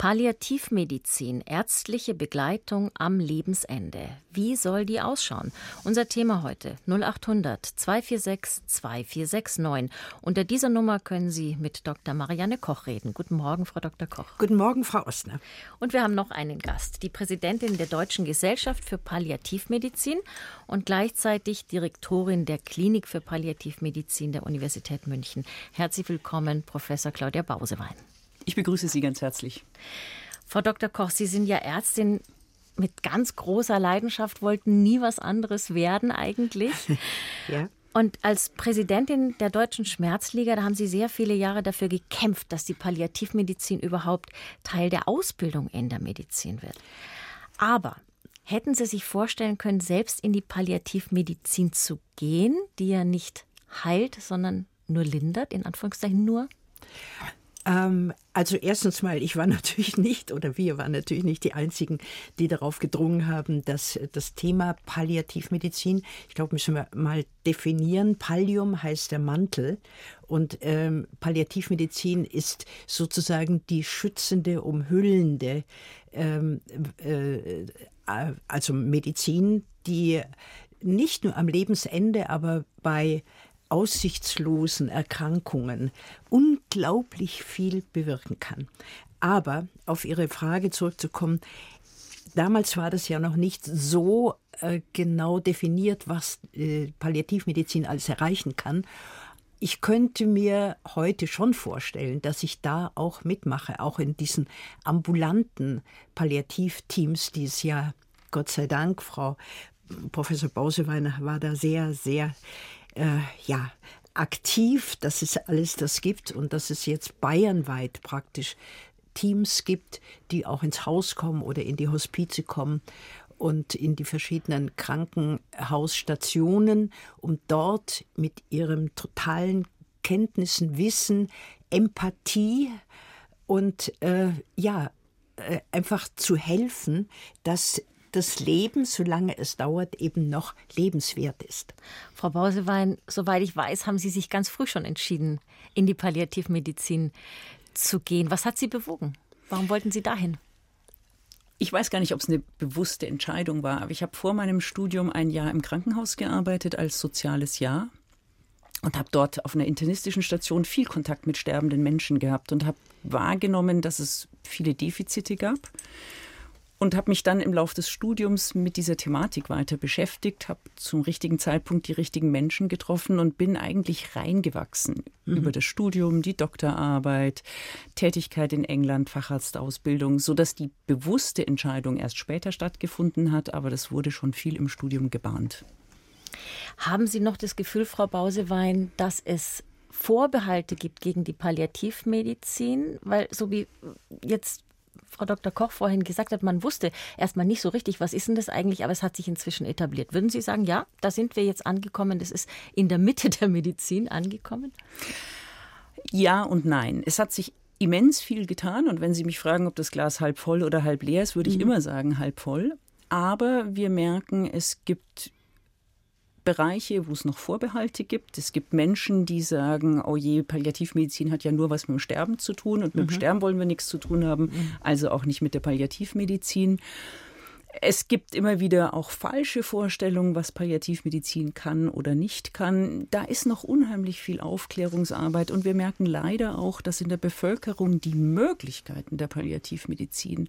Palliativmedizin, ärztliche Begleitung am Lebensende. Wie soll die ausschauen? Unser Thema heute 0800 246 2469. Unter dieser Nummer können Sie mit Dr. Marianne Koch reden. Guten Morgen, Frau Dr. Koch. Guten Morgen, Frau Ostner. Und wir haben noch einen Gast, die Präsidentin der Deutschen Gesellschaft für Palliativmedizin und gleichzeitig Direktorin der Klinik für Palliativmedizin der Universität München. Herzlich willkommen, Professor Claudia Bausewein. Ich begrüße Sie ganz herzlich. Frau Dr. Koch, Sie sind ja Ärztin mit ganz großer Leidenschaft, wollten nie was anderes werden eigentlich. ja. Und als Präsidentin der Deutschen Schmerzliga, da haben Sie sehr viele Jahre dafür gekämpft, dass die Palliativmedizin überhaupt Teil der Ausbildung in der Medizin wird. Aber hätten Sie sich vorstellen können, selbst in die Palliativmedizin zu gehen, die ja nicht heilt, sondern nur lindert, in Anführungszeichen nur? Ähm, also erstens mal, ich war natürlich nicht oder wir waren natürlich nicht die Einzigen, die darauf gedrungen haben, dass das Thema Palliativmedizin, ich glaube, müssen wir mal definieren. Pallium heißt der Mantel und ähm, Palliativmedizin ist sozusagen die schützende, umhüllende, ähm, äh, also Medizin, die nicht nur am Lebensende, aber bei aussichtslosen Erkrankungen unglaublich viel bewirken kann. Aber auf Ihre Frage zurückzukommen, damals war das ja noch nicht so äh, genau definiert, was äh, Palliativmedizin alles erreichen kann. Ich könnte mir heute schon vorstellen, dass ich da auch mitmache, auch in diesen ambulanten Palliativteams, die es ja Gott sei Dank, Frau Professor Bauseweiner war da sehr, sehr äh, ja, aktiv, dass es alles das gibt und dass es jetzt bayernweit praktisch Teams gibt, die auch ins Haus kommen oder in die Hospize kommen und in die verschiedenen Krankenhausstationen, um dort mit ihrem totalen Kenntnissen, Wissen, Empathie und äh, ja, äh, einfach zu helfen, dass das Leben, solange es dauert, eben noch lebenswert ist. Frau Bausewein, soweit ich weiß, haben Sie sich ganz früh schon entschieden, in die Palliativmedizin zu gehen. Was hat Sie bewogen? Warum wollten Sie dahin? Ich weiß gar nicht, ob es eine bewusste Entscheidung war, aber ich habe vor meinem Studium ein Jahr im Krankenhaus gearbeitet als soziales Jahr und habe dort auf einer internistischen Station viel Kontakt mit sterbenden Menschen gehabt und habe wahrgenommen, dass es viele Defizite gab und habe mich dann im Laufe des Studiums mit dieser Thematik weiter beschäftigt, habe zum richtigen Zeitpunkt die richtigen Menschen getroffen und bin eigentlich reingewachsen mhm. über das Studium, die Doktorarbeit, Tätigkeit in England, Facharztausbildung, so dass die bewusste Entscheidung erst später stattgefunden hat, aber das wurde schon viel im Studium gebahnt. Haben Sie noch das Gefühl, Frau Bausewein, dass es Vorbehalte gibt gegen die Palliativmedizin, weil so wie jetzt Frau Dr. Koch vorhin gesagt hat, man wusste erstmal nicht so richtig, was ist denn das eigentlich, aber es hat sich inzwischen etabliert. Würden Sie sagen, ja, da sind wir jetzt angekommen, das ist in der Mitte der Medizin angekommen? Ja und nein. Es hat sich immens viel getan und wenn Sie mich fragen, ob das Glas halb voll oder halb leer ist, würde ich mhm. immer sagen halb voll. Aber wir merken, es gibt Bereiche, wo es noch Vorbehalte gibt. Es gibt Menschen, die sagen, oh je, Palliativmedizin hat ja nur was mit dem Sterben zu tun und mit mhm. dem Sterben wollen wir nichts zu tun haben, mhm. also auch nicht mit der Palliativmedizin. Es gibt immer wieder auch falsche Vorstellungen, was Palliativmedizin kann oder nicht kann. Da ist noch unheimlich viel Aufklärungsarbeit und wir merken leider auch, dass in der Bevölkerung die Möglichkeiten der Palliativmedizin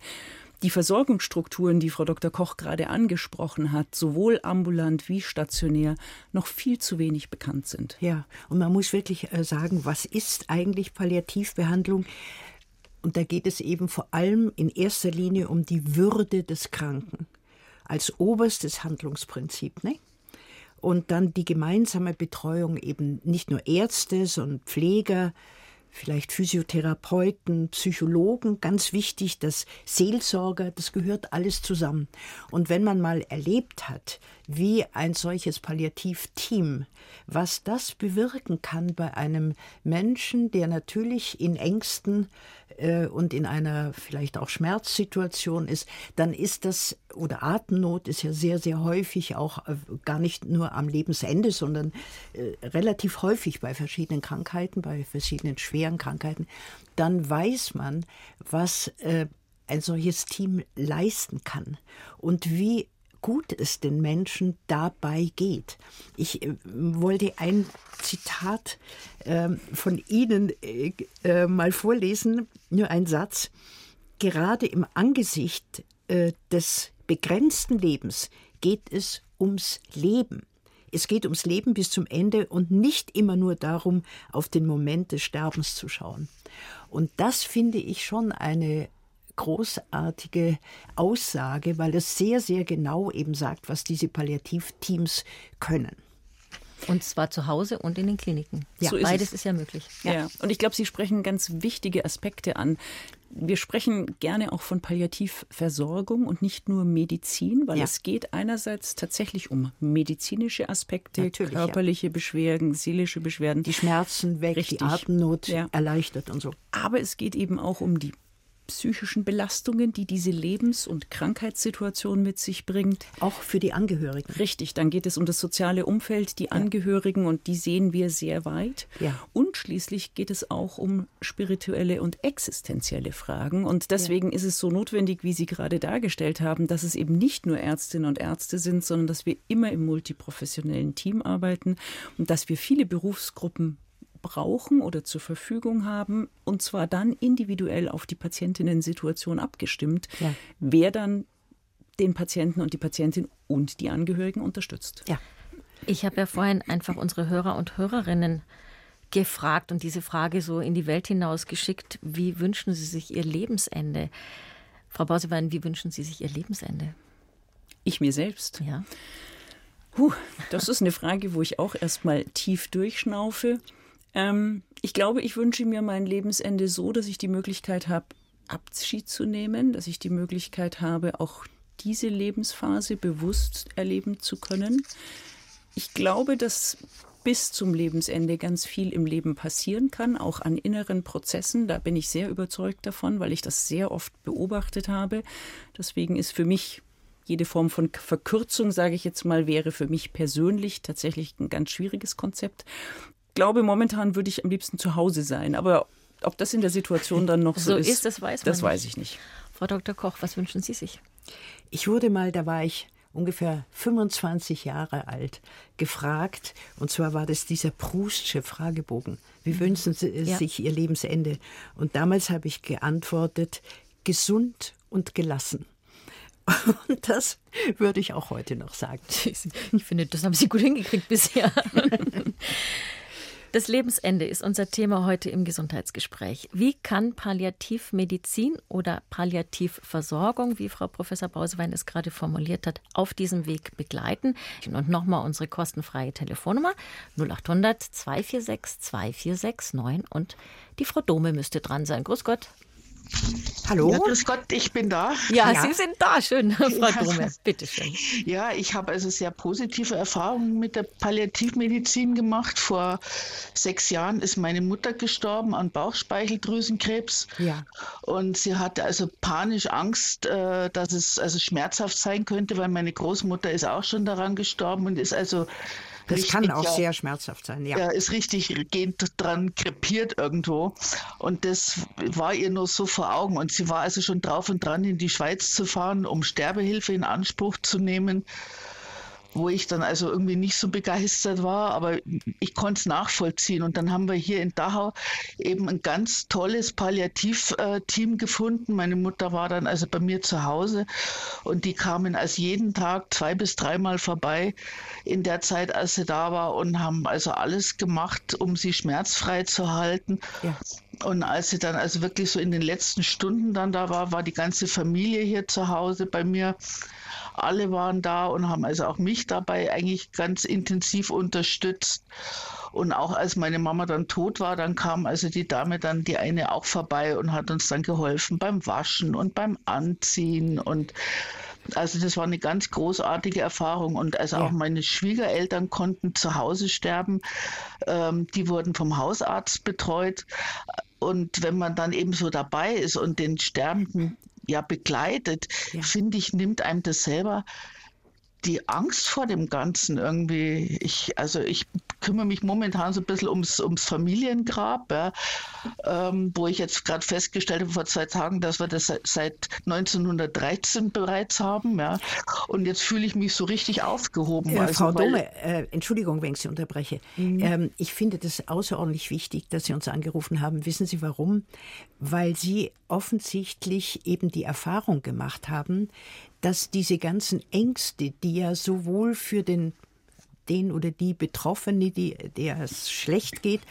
die Versorgungsstrukturen, die Frau Dr. Koch gerade angesprochen hat, sowohl ambulant wie stationär, noch viel zu wenig bekannt sind. Ja, und man muss wirklich äh, sagen, was ist eigentlich Palliativbehandlung? Und da geht es eben vor allem in erster Linie um die Würde des Kranken als oberstes Handlungsprinzip. Ne? Und dann die gemeinsame Betreuung eben nicht nur Ärzte, sondern Pfleger, vielleicht Physiotherapeuten, Psychologen, ganz wichtig, das Seelsorger, das gehört alles zusammen. Und wenn man mal erlebt hat, wie ein solches Palliativteam, was das bewirken kann bei einem Menschen, der natürlich in Ängsten äh, und in einer vielleicht auch Schmerzsituation ist, dann ist das oder Atemnot ist ja sehr, sehr häufig auch äh, gar nicht nur am Lebensende, sondern äh, relativ häufig bei verschiedenen Krankheiten, bei verschiedenen schweren Krankheiten, dann weiß man, was ein solches Team leisten kann und wie gut es den Menschen dabei geht. Ich äh, wollte ein Zitat äh, von Ihnen äh, äh, mal vorlesen, nur ein Satz. Gerade im Angesicht des begrenzten Lebens geht es ums Leben. Es geht ums Leben bis zum Ende und nicht immer nur darum, auf den Moment des Sterbens zu schauen. Und das finde ich schon eine großartige Aussage, weil es sehr, sehr genau eben sagt, was diese Palliativteams können. Und zwar zu Hause und in den Kliniken. Ja, so beides ist, ist ja möglich. Ja. ja. Und ich glaube, Sie sprechen ganz wichtige Aspekte an. Wir sprechen gerne auch von Palliativversorgung und nicht nur Medizin, weil ja. es geht einerseits tatsächlich um medizinische Aspekte, Natürlich, körperliche ja. Beschwerden, seelische Beschwerden. Die Schmerzen weg, Richtig. die Atemnot erleichtert und so. Aber es geht eben auch um die psychischen Belastungen, die diese Lebens- und Krankheitssituation mit sich bringt. Auch für die Angehörigen. Richtig, dann geht es um das soziale Umfeld, die Angehörigen und die sehen wir sehr weit. Ja. Und schließlich geht es auch um spirituelle und existenzielle Fragen. Und deswegen ja. ist es so notwendig, wie Sie gerade dargestellt haben, dass es eben nicht nur Ärztinnen und Ärzte sind, sondern dass wir immer im multiprofessionellen Team arbeiten und dass wir viele Berufsgruppen brauchen oder zur Verfügung haben, und zwar dann individuell auf die Patientinnen-Situation abgestimmt, ja. wer dann den Patienten und die Patientin und die Angehörigen unterstützt. Ja. Ich habe ja vorhin einfach unsere Hörer und Hörerinnen gefragt und diese Frage so in die Welt hinaus geschickt, wie wünschen Sie sich Ihr Lebensende? Frau Bausewein, wie wünschen Sie sich Ihr Lebensende? Ich mir selbst. Ja. Puh, das ist eine Frage, wo ich auch erstmal tief durchschnaufe. Ähm, ich glaube, ich wünsche mir mein Lebensende so, dass ich die Möglichkeit habe, Abschied zu nehmen, dass ich die Möglichkeit habe, auch diese Lebensphase bewusst erleben zu können. Ich glaube, dass bis zum Lebensende ganz viel im Leben passieren kann, auch an inneren Prozessen. Da bin ich sehr überzeugt davon, weil ich das sehr oft beobachtet habe. Deswegen ist für mich jede Form von Verkürzung, sage ich jetzt mal, wäre für mich persönlich tatsächlich ein ganz schwieriges Konzept glaube, momentan würde ich am liebsten zu Hause sein. Aber ob das in der Situation dann noch so, so ist, ist, das weiß, das weiß ich nicht. Frau Dr. Koch, was wünschen Sie sich? Ich wurde mal, da war ich ungefähr 25 Jahre alt, gefragt, und zwar war das dieser Proustsche Fragebogen. Wie mhm. wünschen Sie ja. sich Ihr Lebensende? Und damals habe ich geantwortet, gesund und gelassen. Und das würde ich auch heute noch sagen. Ich finde, das haben Sie gut hingekriegt bisher. Das Lebensende ist unser Thema heute im Gesundheitsgespräch. Wie kann Palliativmedizin oder Palliativversorgung, wie Frau Professor Bausewein es gerade formuliert hat, auf diesem Weg begleiten? Und nochmal unsere kostenfreie Telefonnummer 0800 246 246 9 und die Frau Dome müsste dran sein. Grüß Gott. Hallo? Ja, grüß Gott, ich bin da. Ja, ja. Sie sind da. Schön, Frau ja. Grumme. Bitte schön. Ja, ich habe also sehr positive Erfahrungen mit der Palliativmedizin gemacht. Vor sechs Jahren ist meine Mutter gestorben an Bauchspeicheldrüsenkrebs. Ja. Und sie hatte also panisch Angst, äh, dass es also schmerzhaft sein könnte, weil meine Großmutter ist auch schon daran gestorben und ist also das richtig, kann auch ja, sehr schmerzhaft sein, ja. Er ist richtig dran krepiert irgendwo. Und das war ihr nur so vor Augen. Und sie war also schon drauf und dran, in die Schweiz zu fahren, um Sterbehilfe in Anspruch zu nehmen wo ich dann also irgendwie nicht so begeistert war, aber ich konnte es nachvollziehen. Und dann haben wir hier in Dachau eben ein ganz tolles Palliativteam gefunden. Meine Mutter war dann also bei mir zu Hause und die kamen also jeden Tag zwei bis dreimal vorbei in der Zeit, als sie da war und haben also alles gemacht, um sie schmerzfrei zu halten. Ja. Und als sie dann also wirklich so in den letzten Stunden dann da war, war die ganze Familie hier zu Hause bei mir. Alle waren da und haben also auch mich dabei eigentlich ganz intensiv unterstützt. Und auch als meine Mama dann tot war, dann kam also die Dame dann, die eine auch vorbei und hat uns dann geholfen beim Waschen und beim Anziehen und also das war eine ganz großartige Erfahrung und also ja. auch meine Schwiegereltern konnten zu Hause sterben. Ähm, die wurden vom Hausarzt betreut. Und wenn man dann eben so dabei ist und den Sterbenden ja begleitet, ja. finde ich, nimmt einem das selber die Angst vor dem Ganzen irgendwie. Ich, also ich kümmere mich momentan so ein bisschen ums, ums Familiengrab, ja, ähm, wo ich jetzt gerade festgestellt habe vor zwei Tagen, dass wir das seit 1913 bereits haben. Ja. Und jetzt fühle ich mich so richtig aufgehoben. Ja, also, Frau Dome, äh, Entschuldigung, wenn ich Sie unterbreche. Mhm. Ähm, ich finde das außerordentlich wichtig, dass Sie uns angerufen haben. Wissen Sie warum? Weil Sie offensichtlich eben die Erfahrung gemacht haben, dass diese ganzen Ängste, die ja sowohl für den den oder die Betroffene, die, der es schlecht geht,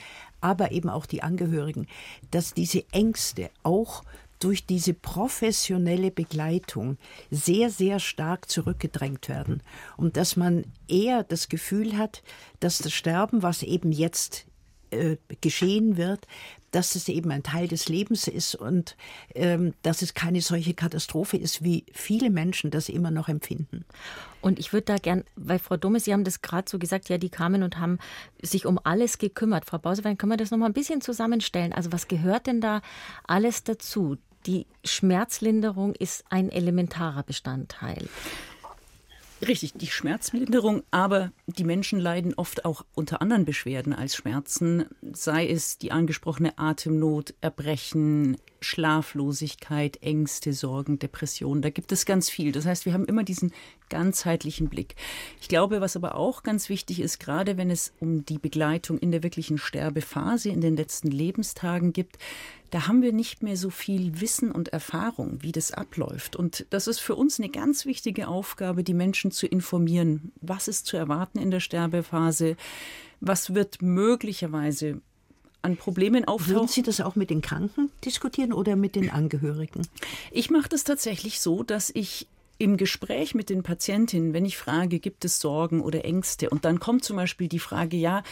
aber eben auch die Angehörigen, dass diese Ängste auch durch diese professionelle Begleitung sehr, sehr stark zurückgedrängt werden. Und dass man eher das Gefühl hat, dass das Sterben, was eben jetzt äh, geschehen wird, dass es eben ein Teil des Lebens ist und ähm, dass es keine solche Katastrophe ist, wie viele Menschen das immer noch empfinden. Und ich würde da gern, weil Frau Dumme, Sie haben das gerade so gesagt, ja, die kamen und haben sich um alles gekümmert. Frau Bausewein, können wir das noch mal ein bisschen zusammenstellen? Also was gehört denn da alles dazu? Die Schmerzlinderung ist ein elementarer Bestandteil. Richtig, die Schmerzlinderung, aber die Menschen leiden oft auch unter anderen Beschwerden als Schmerzen, sei es die angesprochene Atemnot, Erbrechen, Schlaflosigkeit, Ängste, Sorgen, Depressionen. Da gibt es ganz viel. Das heißt, wir haben immer diesen ganzheitlichen Blick. Ich glaube, was aber auch ganz wichtig ist, gerade wenn es um die Begleitung in der wirklichen Sterbephase, in den letzten Lebenstagen gibt, da haben wir nicht mehr so viel Wissen und Erfahrung, wie das abläuft. Und das ist für uns eine ganz wichtige Aufgabe, die Menschen zu informieren. Was ist zu erwarten in der Sterbephase? Was wird möglicherweise an Problemen auftauchen. Würden Sie das auch mit den Kranken diskutieren oder mit den Angehörigen? Ich mache das tatsächlich so, dass ich im Gespräch mit den Patientinnen, wenn ich frage, gibt es Sorgen oder Ängste, und dann kommt zum Beispiel die Frage, ja,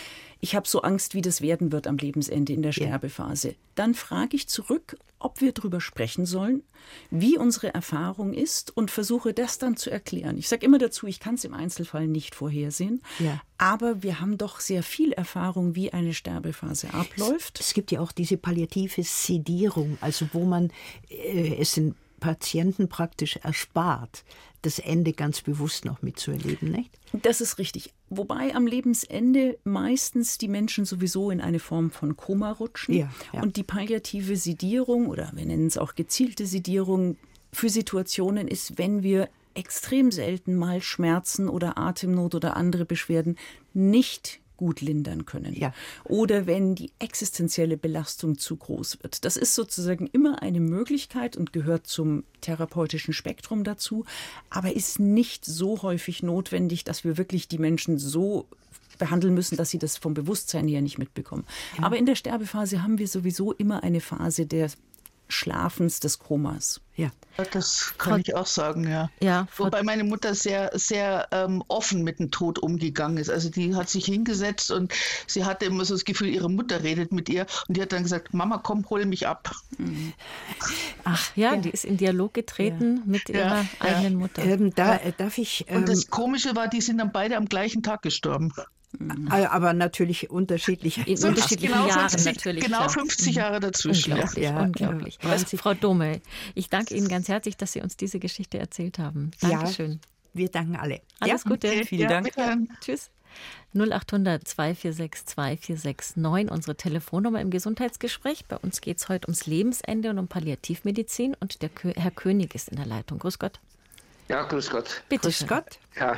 ich habe so Angst, wie das werden wird am Lebensende in der Sterbephase, dann frage ich zurück, ob wir darüber sprechen sollen, wie unsere Erfahrung ist und versuche das dann zu erklären. Ich sage immer dazu, ich kann es im Einzelfall nicht vorhersehen, ja. aber wir haben doch sehr viel Erfahrung, wie eine Sterbephase abläuft. Es, es gibt ja auch diese palliative Sedierung, also wo man äh, es sind Patienten praktisch erspart, das Ende ganz bewusst noch mitzuerleben, nicht? Das ist richtig. Wobei am Lebensende meistens die Menschen sowieso in eine Form von Koma rutschen. Ja, ja. Und die palliative Sedierung oder wir nennen es auch gezielte Sedierung für Situationen ist, wenn wir extrem selten mal Schmerzen oder Atemnot oder andere Beschwerden nicht gut lindern können. Ja. Oder wenn die existenzielle Belastung zu groß wird. Das ist sozusagen immer eine Möglichkeit und gehört zum therapeutischen Spektrum dazu, aber ist nicht so häufig notwendig, dass wir wirklich die Menschen so behandeln müssen, dass sie das vom Bewusstsein her nicht mitbekommen. Ja. Aber in der Sterbephase haben wir sowieso immer eine Phase der Schlafens, des Komas. Ja. Das kann Frau, ich auch sagen, ja. ja Wobei meine Mutter sehr, sehr ähm, offen mit dem Tod umgegangen ist. Also die hat sich hingesetzt und sie hatte immer so das Gefühl, ihre Mutter redet mit ihr und die hat dann gesagt, Mama, komm, hol mich ab. Mhm. Ach ja, ja, die ist in Dialog getreten ja. mit ihrer eigenen Mutter. Ähm, da äh, darf ich. Ähm, und das ähm, Komische war, die sind dann beide am gleichen Tag gestorben. Mhm. Aber natürlich unterschiedlich. In unterschiedlichen genau Jahren 50, natürlich. Genau klar. 50 Jahre dazwischen. Unglaublich. Ja, unglaublich. Ja, Frau Dome, ich danke Ihnen ganz herzlich, dass Sie uns diese Geschichte erzählt haben. Dankeschön. Ja, wir danken alle. Alles ja. Gute. Okay. Vielen Dank. Tschüss. 0800 246 2469, unsere Telefonnummer im Gesundheitsgespräch. Bei uns geht es heute ums Lebensende und um Palliativmedizin. Und der Herr König ist in der Leitung. Grüß Gott. Ja, grüß Gott. Bitte grüß schön. Gott. Ja, äh,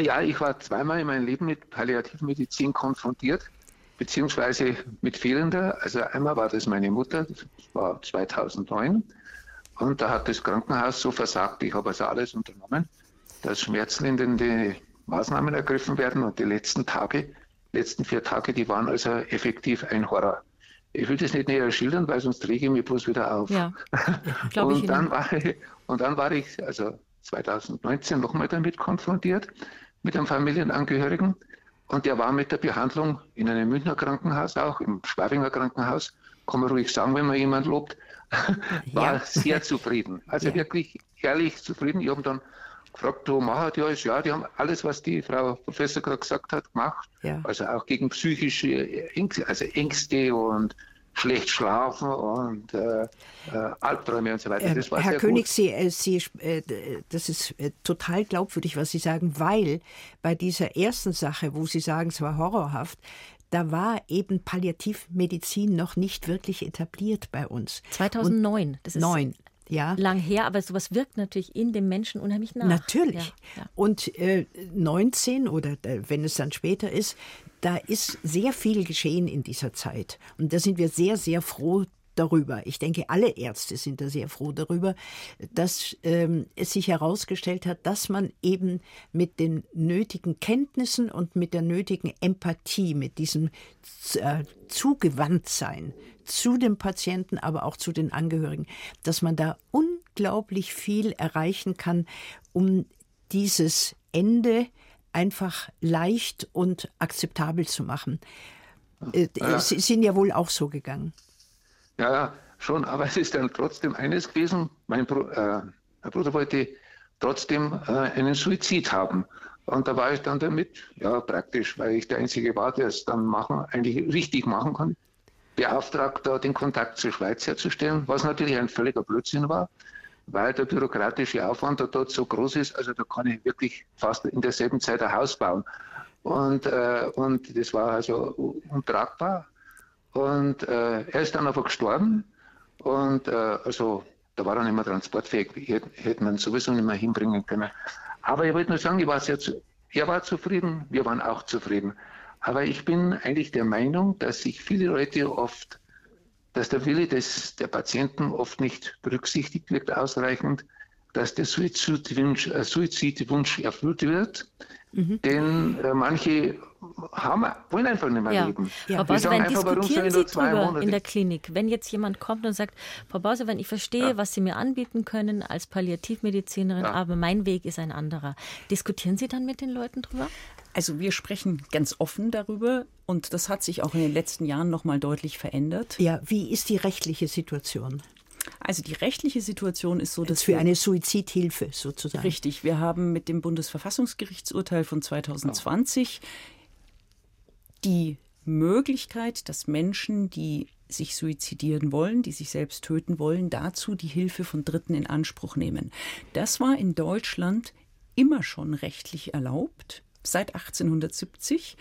ja, ich war zweimal in meinem Leben mit Palliativmedizin konfrontiert, beziehungsweise mit fehlender. Also einmal war das meine Mutter, das war 2009. Und da hat das Krankenhaus so versagt, ich habe also alles unternommen, dass schmerzlindernde Maßnahmen ergriffen werden. Und die letzten Tage, letzten vier Tage, die waren also effektiv ein Horror. Ich will das nicht näher schildern, weil sonst rege ich mich bloß wieder auf. Ja, und, dann war ich, und dann war ich, also 2019 nochmal damit konfrontiert, mit einem Familienangehörigen. Und der war mit der Behandlung in einem Münchner Krankenhaus, auch im Schwabinger Krankenhaus, kann man ruhig sagen, wenn man jemand lobt, war ja. sehr zufrieden. Also ja. wirklich ehrlich zufrieden. Ich habe dann gefragt, wo machen die alles? Ja, die haben alles, was die Frau Professor gerade gesagt hat, gemacht. Ja. Also auch gegen psychische Ängste, also Ängste und schlecht schlafen und äh, äh, Albträume und so weiter. Das war Herr König, Sie, äh, Sie, äh, das ist äh, total glaubwürdig, was Sie sagen, weil bei dieser ersten Sache, wo Sie sagen, es war horrorhaft, da war eben Palliativmedizin noch nicht wirklich etabliert bei uns. 2009, und das ist 9 ja. lang her, aber sowas wirkt natürlich in dem Menschen unheimlich nach. Natürlich. Ja, ja. Und äh, 19 oder äh, wenn es dann später ist, da ist sehr viel geschehen in dieser Zeit. Und da sind wir sehr, sehr froh darüber. Ich denke, alle Ärzte sind da sehr froh darüber, dass ähm, es sich herausgestellt hat, dass man eben mit den nötigen Kenntnissen und mit der nötigen Empathie, mit diesem äh, Zugewandtsein zu dem Patienten, aber auch zu den Angehörigen, dass man da unglaublich viel erreichen kann, um dieses Ende einfach leicht und akzeptabel zu machen. Äh, ja. Sie sind ja wohl auch so gegangen. Ja, ja, schon, aber es ist dann trotzdem eines gewesen, mein, Br äh, mein Bruder wollte trotzdem äh, einen Suizid haben. Und da war ich dann damit, ja, praktisch, weil ich der Einzige war, der es dann machen, eigentlich richtig machen kann, beauftragt, da den Kontakt zur Schweiz herzustellen, was natürlich ein völliger Blödsinn war, weil der bürokratische Aufwand da dort so groß ist, also da kann ich wirklich fast in derselben Zeit ein Haus bauen. Und, äh, und das war also untragbar. Und äh, er ist dann aber gestorben und äh, also da war er nicht mehr transportfähig, hätte, hätte man sowieso nicht mehr hinbringen können. Aber ich wollte nur sagen, ich war sehr zu, er war zufrieden, wir waren auch zufrieden. Aber ich bin eigentlich der Meinung, dass sich viele Leute oft, dass der Wille des, der Patienten oft nicht berücksichtigt wird ausreichend, dass der Suizidwunsch, äh, Suizidwunsch erfüllt wird. Mhm. Denn äh, manche haben, wollen einfach nicht mehr ja. leben. Ja. Frau Bausewein, diskutieren Sie darüber in der Klinik, wenn jetzt jemand kommt und sagt, Frau Bausewein, ich verstehe, ja. was Sie mir anbieten können als Palliativmedizinerin, ja. aber mein Weg ist ein anderer. Diskutieren Sie dann mit den Leuten drüber? Also wir sprechen ganz offen darüber und das hat sich auch in den letzten Jahren noch mal deutlich verändert. Ja, wie ist die rechtliche Situation? Also die rechtliche Situation ist so, dass für eine Suizidhilfe sozusagen. Richtig, wir haben mit dem Bundesverfassungsgerichtsurteil von 2020 die Möglichkeit, dass Menschen, die sich suizidieren wollen, die sich selbst töten wollen, dazu die Hilfe von Dritten in Anspruch nehmen. Das war in Deutschland immer schon rechtlich erlaubt, seit 1870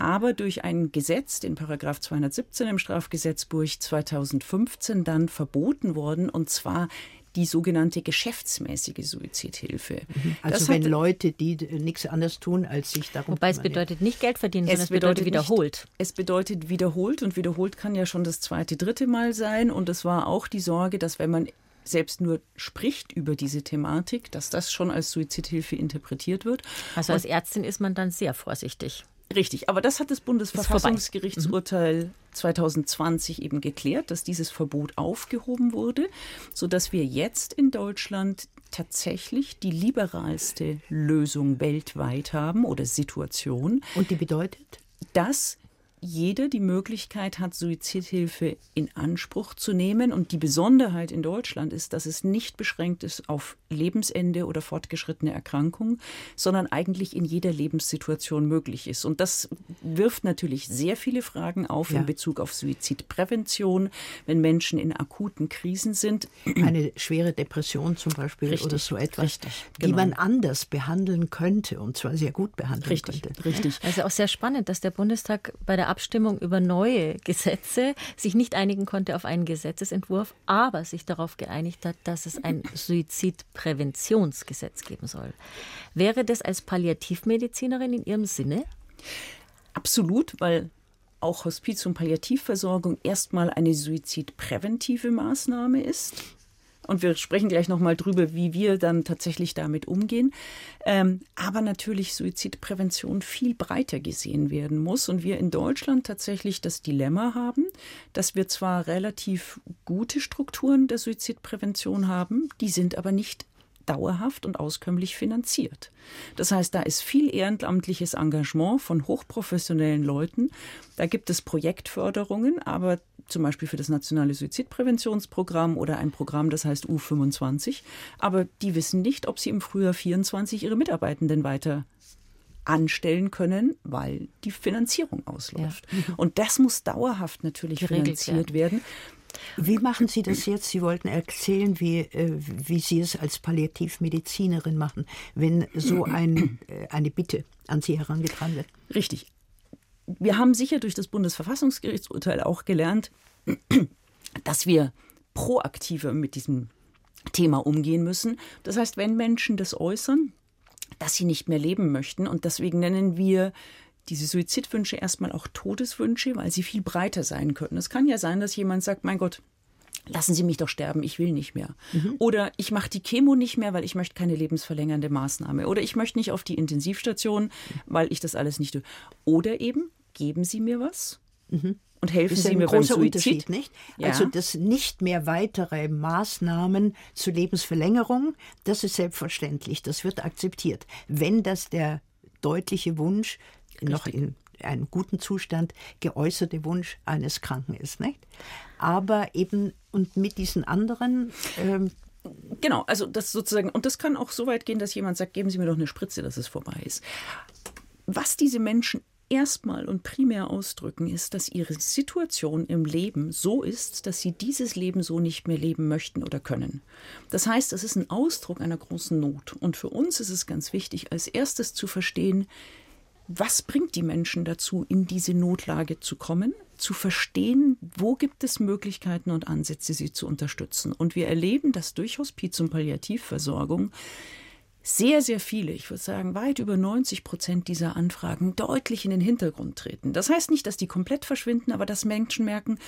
aber durch ein Gesetz, den Paragraph 217 im Strafgesetzbuch 2015 dann verboten worden und zwar die sogenannte geschäftsmäßige Suizidhilfe. Mhm. Also das wenn hat, Leute, die nichts anderes tun, als sich darum Wobei es bedeutet nicht Geld verdienen, sondern es bedeutet, bedeutet wiederholt. Nicht, es bedeutet wiederholt und wiederholt kann ja schon das zweite, dritte Mal sein. Und es war auch die Sorge, dass wenn man selbst nur spricht über diese Thematik, dass das schon als Suizidhilfe interpretiert wird. Also als Ärztin ist man dann sehr vorsichtig. Richtig, aber das hat das Bundesverfassungsgerichtsurteil mhm. 2020 eben geklärt, dass dieses Verbot aufgehoben wurde, sodass wir jetzt in Deutschland tatsächlich die liberalste Lösung weltweit haben oder Situation. Und die bedeutet? Dass jeder die Möglichkeit hat, Suizidhilfe in Anspruch zu nehmen. Und die Besonderheit in Deutschland ist, dass es nicht beschränkt ist auf Lebensende oder fortgeschrittene Erkrankung, sondern eigentlich in jeder Lebenssituation möglich ist. Und das wirft natürlich sehr viele Fragen auf ja. in Bezug auf Suizidprävention, wenn Menschen in akuten Krisen sind. Eine schwere Depression zum Beispiel richtig, oder so etwas, richtig, genau. die man anders behandeln könnte und zwar sehr gut behandeln richtig, könnte. Richtig. Also auch sehr spannend, dass der Bundestag bei der Abstimmung über neue Gesetze sich nicht einigen konnte auf einen Gesetzesentwurf, aber sich darauf geeinigt hat, dass es ein Suizidpräventionsgesetz geben soll. Wäre das als Palliativmedizinerin in Ihrem Sinne? Absolut, weil auch Hospiz- und Palliativversorgung erstmal eine suizidpräventive Maßnahme ist. Und wir sprechen gleich nochmal drüber, wie wir dann tatsächlich damit umgehen. Ähm, aber natürlich Suizidprävention viel breiter gesehen werden muss. Und wir in Deutschland tatsächlich das Dilemma haben, dass wir zwar relativ gute Strukturen der Suizidprävention haben, die sind aber nicht dauerhaft und auskömmlich finanziert. Das heißt, da ist viel ehrenamtliches Engagement von hochprofessionellen Leuten. Da gibt es Projektförderungen, aber zum Beispiel für das Nationale Suizidpräventionsprogramm oder ein Programm, das heißt U25. Aber die wissen nicht, ob sie im Frühjahr 24 ihre Mitarbeitenden weiter anstellen können, weil die Finanzierung ausläuft. Ja. Und das muss dauerhaft natürlich Geregelt finanziert werden. Wie machen Sie das jetzt? Sie wollten erzählen, wie, äh, wie Sie es als Palliativmedizinerin machen, wenn so ein, äh, eine Bitte an Sie herangetragen wird. Richtig. Wir haben sicher durch das Bundesverfassungsgerichtsurteil auch gelernt, dass wir proaktiver mit diesem Thema umgehen müssen. Das heißt, wenn Menschen das äußern, dass sie nicht mehr leben möchten, und deswegen nennen wir diese Suizidwünsche erstmal auch Todeswünsche, weil sie viel breiter sein können. Es kann ja sein, dass jemand sagt, mein Gott, lassen Sie mich doch sterben, ich will nicht mehr. Mhm. Oder ich mache die Chemo nicht mehr, weil ich möchte keine lebensverlängernde Maßnahme. Oder ich möchte nicht auf die Intensivstation, weil ich das alles nicht tue. Oder eben, geben Sie mir was? Mhm und helfen ist Sie mir beim Suizid. Unterschied, nicht? Ja. Also das nicht mehr weitere Maßnahmen zur Lebensverlängerung, das ist selbstverständlich, das wird akzeptiert. Wenn das der deutliche Wunsch Richtig. noch in einem guten Zustand geäußerte Wunsch eines Kranken ist, nicht? Aber eben und mit diesen anderen ähm, Genau, also das sozusagen, und das kann auch so weit gehen, dass jemand sagt, geben Sie mir doch eine Spritze, dass es vorbei ist. Was diese Menschen erstmal und primär ausdrücken, ist, dass ihre Situation im Leben so ist, dass sie dieses Leben so nicht mehr leben möchten oder können. Das heißt, es ist ein Ausdruck einer großen Not. Und für uns ist es ganz wichtig, als erstes zu verstehen, was bringt die Menschen dazu, in diese Notlage zu kommen, zu verstehen, wo gibt es Möglichkeiten und Ansätze, sie zu unterstützen. Und wir erleben, dass durch Hospiz- und Palliativversorgung sehr, sehr viele, ich würde sagen weit über 90 Prozent dieser Anfragen deutlich in den Hintergrund treten. Das heißt nicht, dass die komplett verschwinden, aber dass Menschen merken,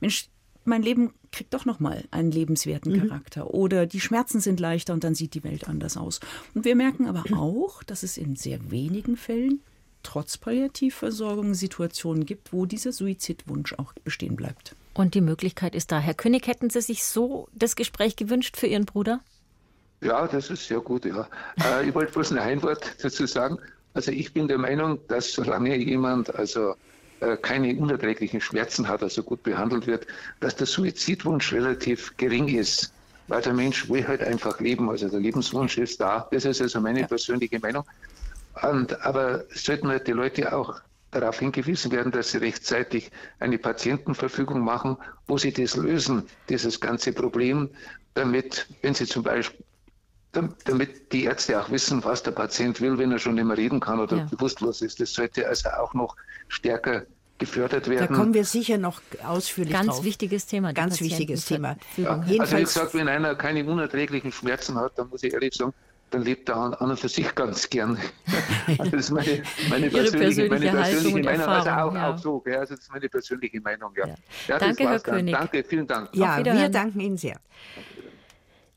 Mensch, mein Leben kriegt doch noch mal einen lebenswerten mhm. Charakter oder die Schmerzen sind leichter und dann sieht die Welt anders aus. Und wir merken aber auch, dass es in sehr wenigen Fällen trotz Palliativversorgung Situationen gibt, wo dieser Suizidwunsch auch bestehen bleibt. Und die Möglichkeit ist da. Herr König, hätten Sie sich so das Gespräch gewünscht für Ihren Bruder? Ja, das ist sehr gut, ja. Äh, ich wollte bloß ein Wort dazu sagen. Also ich bin der Meinung, dass solange jemand also äh, keine unerträglichen Schmerzen hat, also gut behandelt wird, dass der Suizidwunsch relativ gering ist. Weil der Mensch will halt einfach leben, also der Lebenswunsch ist da. Das ist also meine ja. persönliche Meinung. Und, aber sollten halt die Leute auch darauf hingewiesen werden, dass sie rechtzeitig eine Patientenverfügung machen, wo sie das lösen, dieses ganze Problem, damit, wenn sie zum Beispiel damit die Ärzte auch wissen, was der Patient will, wenn er schon nicht mehr reden kann oder ja. bewusstlos ist. Das sollte also auch noch stärker gefördert werden. Da kommen wir sicher noch ausführlich Ganz drauf. wichtiges Thema. Ganz wichtiges Thema. Ja. Also wie gesagt, wenn einer keine unerträglichen Schmerzen hat, dann muss ich ehrlich sagen, dann lebt er an, und für sich ganz gern. Also das ist meine, meine persönliche, meine persönliche Meinung. Also auch, ja. auch so, ja, also das ist meine persönliche Meinung. Ja. ja. Danke, Herr dann. König. Danke, vielen Dank. Ja, wir danken Ihnen sehr.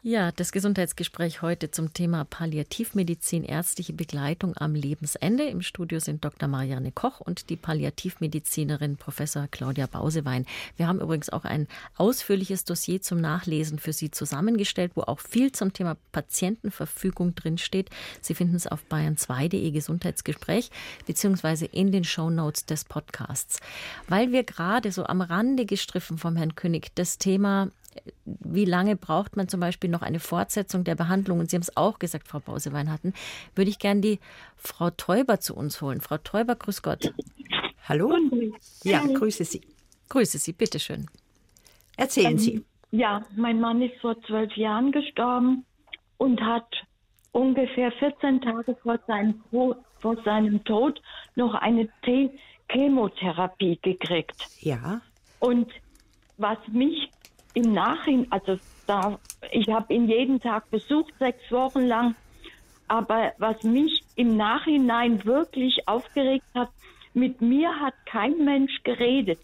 Ja, das Gesundheitsgespräch heute zum Thema Palliativmedizin, ärztliche Begleitung am Lebensende. Im Studio sind Dr. Marianne Koch und die Palliativmedizinerin Professor Claudia Bausewein. Wir haben übrigens auch ein ausführliches Dossier zum Nachlesen für Sie zusammengestellt, wo auch viel zum Thema Patientenverfügung drinsteht. Sie finden es auf bayern2.de Gesundheitsgespräch beziehungsweise in den Shownotes des Podcasts. Weil wir gerade so am Rande gestriffen vom Herrn König das Thema wie lange braucht man zum Beispiel noch eine Fortsetzung der Behandlung? Und Sie haben es auch gesagt, Frau Bausewein hatten, würde ich gerne die Frau Teuber zu uns holen. Frau Teuber, grüß Gott. Hallo? Ja, grüße Sie. Grüße Sie, bitteschön. Erzählen ähm, Sie. Ja, mein Mann ist vor zwölf Jahren gestorben und hat ungefähr 14 Tage vor seinem, vor seinem Tod noch eine Chemotherapie gekriegt. Ja. Und was mich im Nachhinein, also da, ich habe ihn jeden Tag besucht, sechs Wochen lang. Aber was mich im Nachhinein wirklich aufgeregt hat, mit mir hat kein Mensch geredet.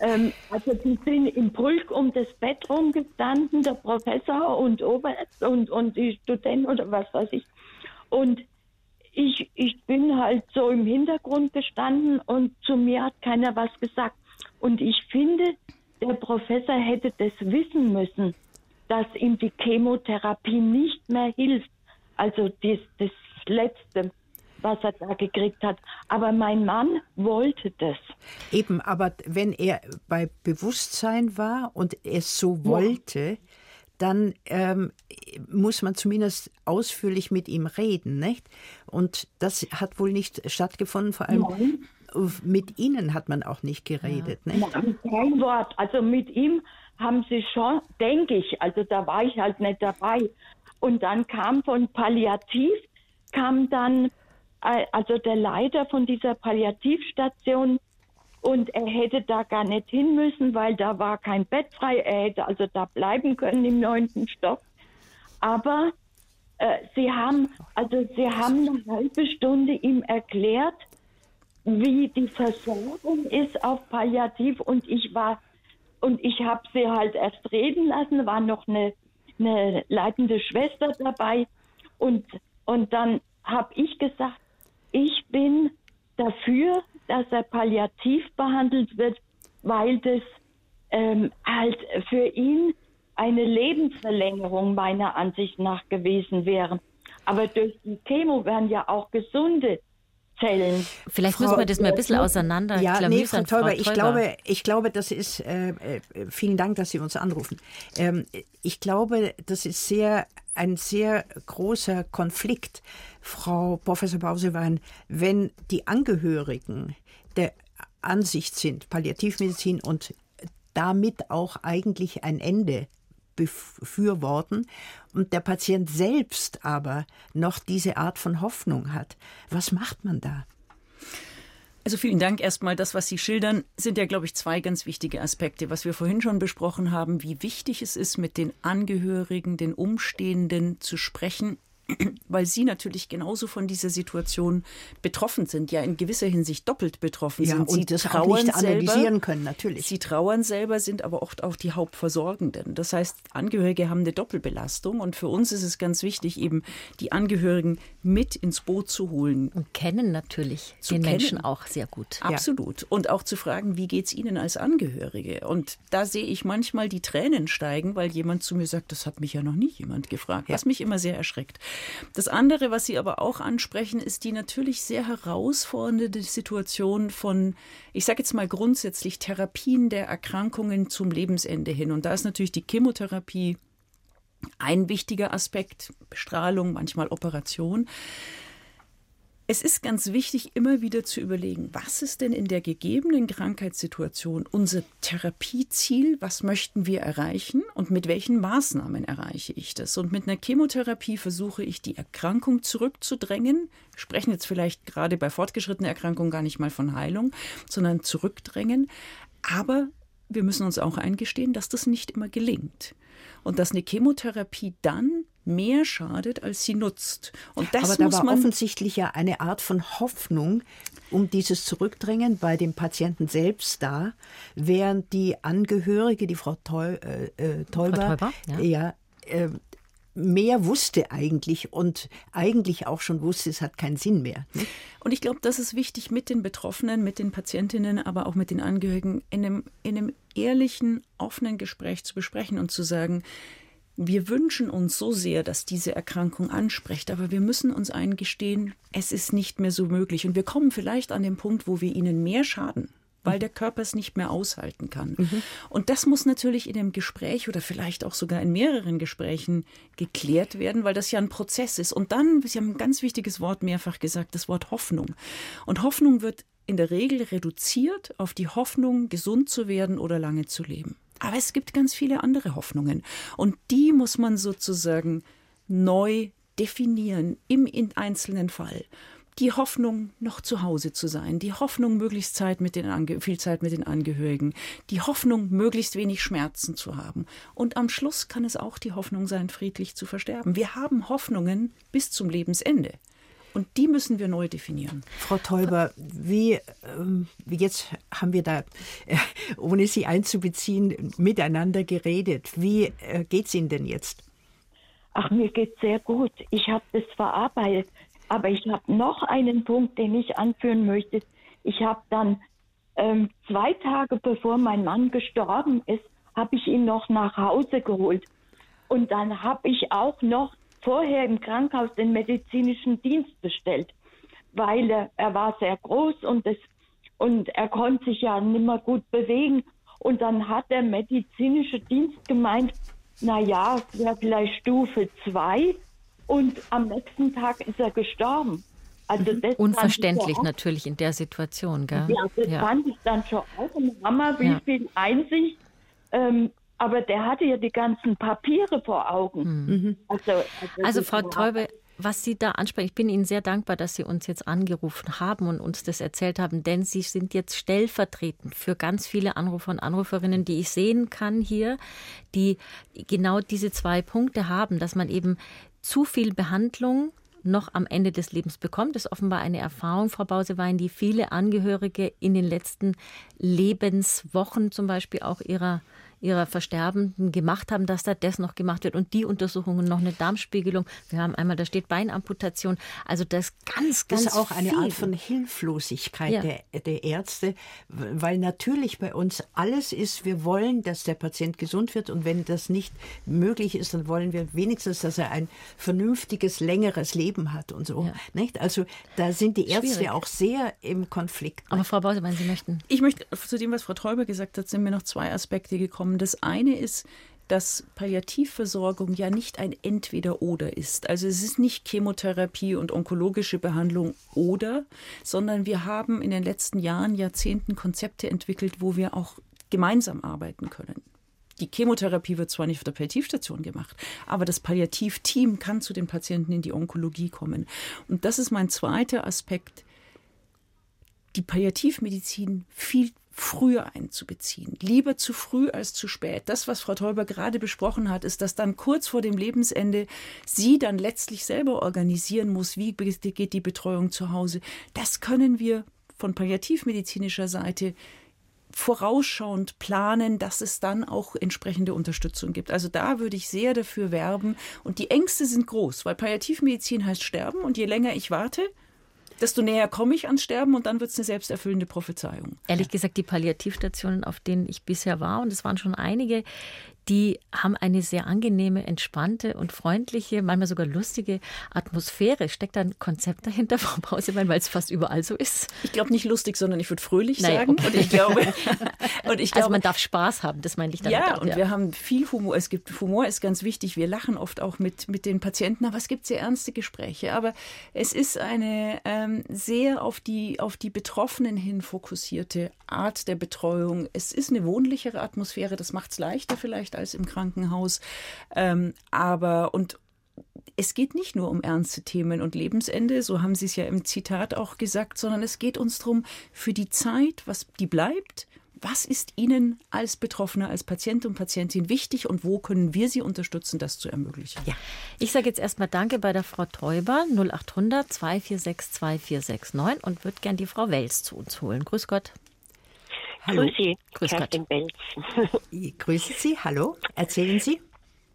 Ähm, also die sind im Pulk um das Bett rumgestanden, der Professor und Oberarzt und, und die Studenten oder was weiß ich. Und ich, ich bin halt so im Hintergrund gestanden und zu mir hat keiner was gesagt. Und ich finde, der Professor hätte das wissen müssen, dass ihm die Chemotherapie nicht mehr hilft. Also das, das Letzte, was er da gekriegt hat. Aber mein Mann wollte das. Eben, aber wenn er bei Bewusstsein war und es so wollte, dann ähm, muss man zumindest ausführlich mit ihm reden, nicht? Und das hat wohl nicht stattgefunden, vor allem Nein. Mit Ihnen hat man auch nicht geredet, ja. nicht? Kein Wort. Also mit ihm haben sie schon, denke ich, also da war ich halt nicht dabei. Und dann kam von Palliativ, kam dann äh, also der Leiter von dieser Palliativstation und er hätte da gar nicht hin müssen, weil da war kein Bett frei. Er hätte also da bleiben können im neunten Stock. Aber äh, sie haben, also sie haben eine halbe Stunde ihm erklärt, wie die Versorgung ist auf Palliativ und ich war und ich habe sie halt erst reden lassen, war noch eine, eine leitende Schwester dabei und und dann habe ich gesagt, ich bin dafür, dass er palliativ behandelt wird, weil das ähm, halt für ihn eine Lebensverlängerung meiner Ansicht nach gewesen wäre. Aber durch die Chemo werden ja auch gesunde Zellen. Vielleicht Frau, müssen wir das mal ein bisschen auseinander Ja, nee, Frau Teuber, ich glaube, ich glaube, das ist, äh, äh, vielen Dank, dass Sie uns anrufen. Ähm, ich glaube, das ist sehr, ein sehr großer Konflikt, Frau Professor Bausewein, wenn die Angehörigen der Ansicht sind, Palliativmedizin und damit auch eigentlich ein Ende befürworten und der Patient selbst aber noch diese Art von Hoffnung hat. Was macht man da? Also vielen Dank erstmal. Das, was Sie schildern, sind ja, glaube ich, zwei ganz wichtige Aspekte. Was wir vorhin schon besprochen haben, wie wichtig es ist, mit den Angehörigen, den Umstehenden zu sprechen, weil sie natürlich genauso von dieser Situation betroffen sind, ja in gewisser Hinsicht doppelt betroffen ja, sind. Sie und das trauern auch nicht analysieren selber, können, natürlich. Sie trauern selber, sind aber oft auch die Hauptversorgenden. Das heißt, Angehörige haben eine Doppelbelastung und für uns ist es ganz wichtig, eben die Angehörigen mit ins Boot zu holen. Und kennen natürlich den kennen. Menschen auch sehr gut. Absolut. Ja. Und auch zu fragen, wie geht es Ihnen als Angehörige? Und da sehe ich manchmal die Tränen steigen, weil jemand zu mir sagt, das hat mich ja noch nie jemand gefragt, ja. was mich immer sehr erschreckt. Das andere, was Sie aber auch ansprechen, ist die natürlich sehr herausfordernde Situation von, ich sage jetzt mal grundsätzlich, Therapien der Erkrankungen zum Lebensende hin. Und da ist natürlich die Chemotherapie ein wichtiger Aspekt, Bestrahlung, manchmal Operation. Es ist ganz wichtig, immer wieder zu überlegen, was ist denn in der gegebenen Krankheitssituation unser Therapieziel? Was möchten wir erreichen und mit welchen Maßnahmen erreiche ich das? Und mit einer Chemotherapie versuche ich, die Erkrankung zurückzudrängen. Wir sprechen jetzt vielleicht gerade bei fortgeschrittener Erkrankung gar nicht mal von Heilung, sondern zurückdrängen. Aber wir müssen uns auch eingestehen, dass das nicht immer gelingt. Und dass eine Chemotherapie dann mehr schadet, als sie nutzt. Und das Aber da war offensichtlich ja eine Art von Hoffnung, um dieses Zurückdrängen bei dem Patienten selbst da, während die Angehörige, die Frau Teu, äh, äh Teuber, Frau Teuber ja, ja äh, mehr wusste eigentlich und eigentlich auch schon wusste, es hat keinen Sinn mehr. Ne? Und ich glaube, das ist wichtig mit den Betroffenen, mit den Patientinnen, aber auch mit den Angehörigen in einem, in einem ehrlichen, offenen Gespräch zu besprechen und zu sagen, wir wünschen uns so sehr, dass diese Erkrankung anspricht, aber wir müssen uns eingestehen, es ist nicht mehr so möglich. Und wir kommen vielleicht an den Punkt, wo wir ihnen mehr schaden, weil der Körper es nicht mehr aushalten kann. Mhm. Und das muss natürlich in einem Gespräch oder vielleicht auch sogar in mehreren Gesprächen geklärt werden, weil das ja ein Prozess ist. Und dann, Sie haben ein ganz wichtiges Wort mehrfach gesagt, das Wort Hoffnung. Und Hoffnung wird in der Regel reduziert auf die Hoffnung, gesund zu werden oder lange zu leben. Aber es gibt ganz viele andere Hoffnungen. Und die muss man sozusagen neu definieren im einzelnen Fall. Die Hoffnung, noch zu Hause zu sein, die Hoffnung, möglichst Zeit mit den Ange viel Zeit mit den Angehörigen, die Hoffnung, möglichst wenig Schmerzen zu haben. Und am Schluss kann es auch die Hoffnung sein, friedlich zu versterben. Wir haben Hoffnungen bis zum Lebensende. Und die müssen wir neu definieren. Frau Teuber, wie, ähm, wie jetzt haben wir da, äh, ohne Sie einzubeziehen, miteinander geredet. Wie äh, geht es Ihnen denn jetzt? Ach, mir geht es sehr gut. Ich habe das verarbeitet. Aber ich habe noch einen Punkt, den ich anführen möchte. Ich habe dann ähm, zwei Tage bevor mein Mann gestorben ist, habe ich ihn noch nach Hause geholt. Und dann habe ich auch noch vorher im Krankenhaus den medizinischen Dienst bestellt, weil er, er war sehr groß und, das, und er konnte sich ja nicht mehr gut bewegen. Und dann hat der medizinische Dienst gemeint, naja, es wäre vielleicht Stufe 2 und am nächsten Tag ist er gestorben. Also das Unverständlich natürlich in der Situation, gell? Ja, das ja. fand ich dann schon auch ein Hammer, wie ja. viel Einsicht. Ähm, aber der hatte ja die ganzen Papiere vor Augen. Mhm. Also, also, also Frau Täube, was Sie da ansprechen, ich bin Ihnen sehr dankbar, dass Sie uns jetzt angerufen haben und uns das erzählt haben, denn Sie sind jetzt stellvertretend für ganz viele Anrufer und Anruferinnen, die ich sehen kann hier, die genau diese zwei Punkte haben, dass man eben zu viel Behandlung noch am Ende des Lebens bekommt. Das ist offenbar eine Erfahrung, Frau Bausewein, die viele Angehörige in den letzten Lebenswochen zum Beispiel auch ihrer ihrer Versterbenden gemacht haben, dass da das noch gemacht wird und die Untersuchungen noch eine Darmspiegelung. Wir haben einmal, da steht Beinamputation. Also das ganz, ganz Das ist auch viel. eine Art von Hilflosigkeit ja. der, der Ärzte, weil natürlich bei uns alles ist, wir wollen, dass der Patient gesund wird und wenn das nicht möglich ist, dann wollen wir wenigstens, dass er ein vernünftiges, längeres Leben hat und so. Ja. Nicht? Also da sind die Ärzte Schwierig. auch sehr im Konflikt. Aber Frau Bause, wenn Sie möchten. Ich möchte zu dem, was Frau Träuber gesagt hat, sind mir noch zwei Aspekte gekommen kommen. Das eine ist, dass Palliativversorgung ja nicht ein Entweder-Oder ist. Also es ist nicht Chemotherapie und onkologische Behandlung oder, sondern wir haben in den letzten Jahren, Jahrzehnten Konzepte entwickelt, wo wir auch gemeinsam arbeiten können. Die Chemotherapie wird zwar nicht auf der Palliativstation gemacht, aber das Palliativteam kann zu den Patienten in die Onkologie kommen. Und das ist mein zweiter Aspekt. Die Palliativmedizin viel früher einzubeziehen. Lieber zu früh als zu spät. Das, was Frau Teuber gerade besprochen hat, ist, dass dann kurz vor dem Lebensende sie dann letztlich selber organisieren muss, wie geht die Betreuung zu Hause. Das können wir von palliativmedizinischer Seite vorausschauend planen, dass es dann auch entsprechende Unterstützung gibt. Also da würde ich sehr dafür werben. Und die Ängste sind groß, weil Palliativmedizin heißt sterben und je länger ich warte, desto näher komme ich ans Sterben und dann wird es eine selbsterfüllende Prophezeiung. Ehrlich gesagt, die Palliativstationen, auf denen ich bisher war, und es waren schon einige, die haben eine sehr angenehme, entspannte und freundliche, manchmal sogar lustige Atmosphäre. Steckt da ein Konzept dahinter, Frau Pausemann, weil es fast überall so ist? Ich glaube nicht lustig, sondern ich würde fröhlich naja, sagen. Okay. Und ich glaube, und ich glaube, also man darf Spaß haben, das meine ich dann. Ja, auch, und ja. wir haben viel Humor. Es gibt Humor ist ganz wichtig. Wir lachen oft auch mit, mit den Patienten, aber es gibt sehr ernste Gespräche. Aber es ist eine ähm, sehr auf die, auf die Betroffenen hin fokussierte Art der Betreuung. Es ist eine wohnlichere Atmosphäre, das macht es leichter vielleicht als im Krankenhaus. Ähm, aber und es geht nicht nur um ernste Themen und Lebensende, so haben Sie es ja im Zitat auch gesagt, sondern es geht uns darum, für die Zeit, was die bleibt, was ist Ihnen als Betroffener, als Patient und Patientin wichtig und wo können wir Sie unterstützen, das zu ermöglichen? Ja. Ich sage jetzt erstmal Danke bei der Frau Teuber 0800 246 2469 und würde gern die Frau Wels zu uns holen. Grüß Gott. Hallo. Grüß Sie, Grüß Kerstin Belz. Grüße Sie, hallo. Erzählen Sie.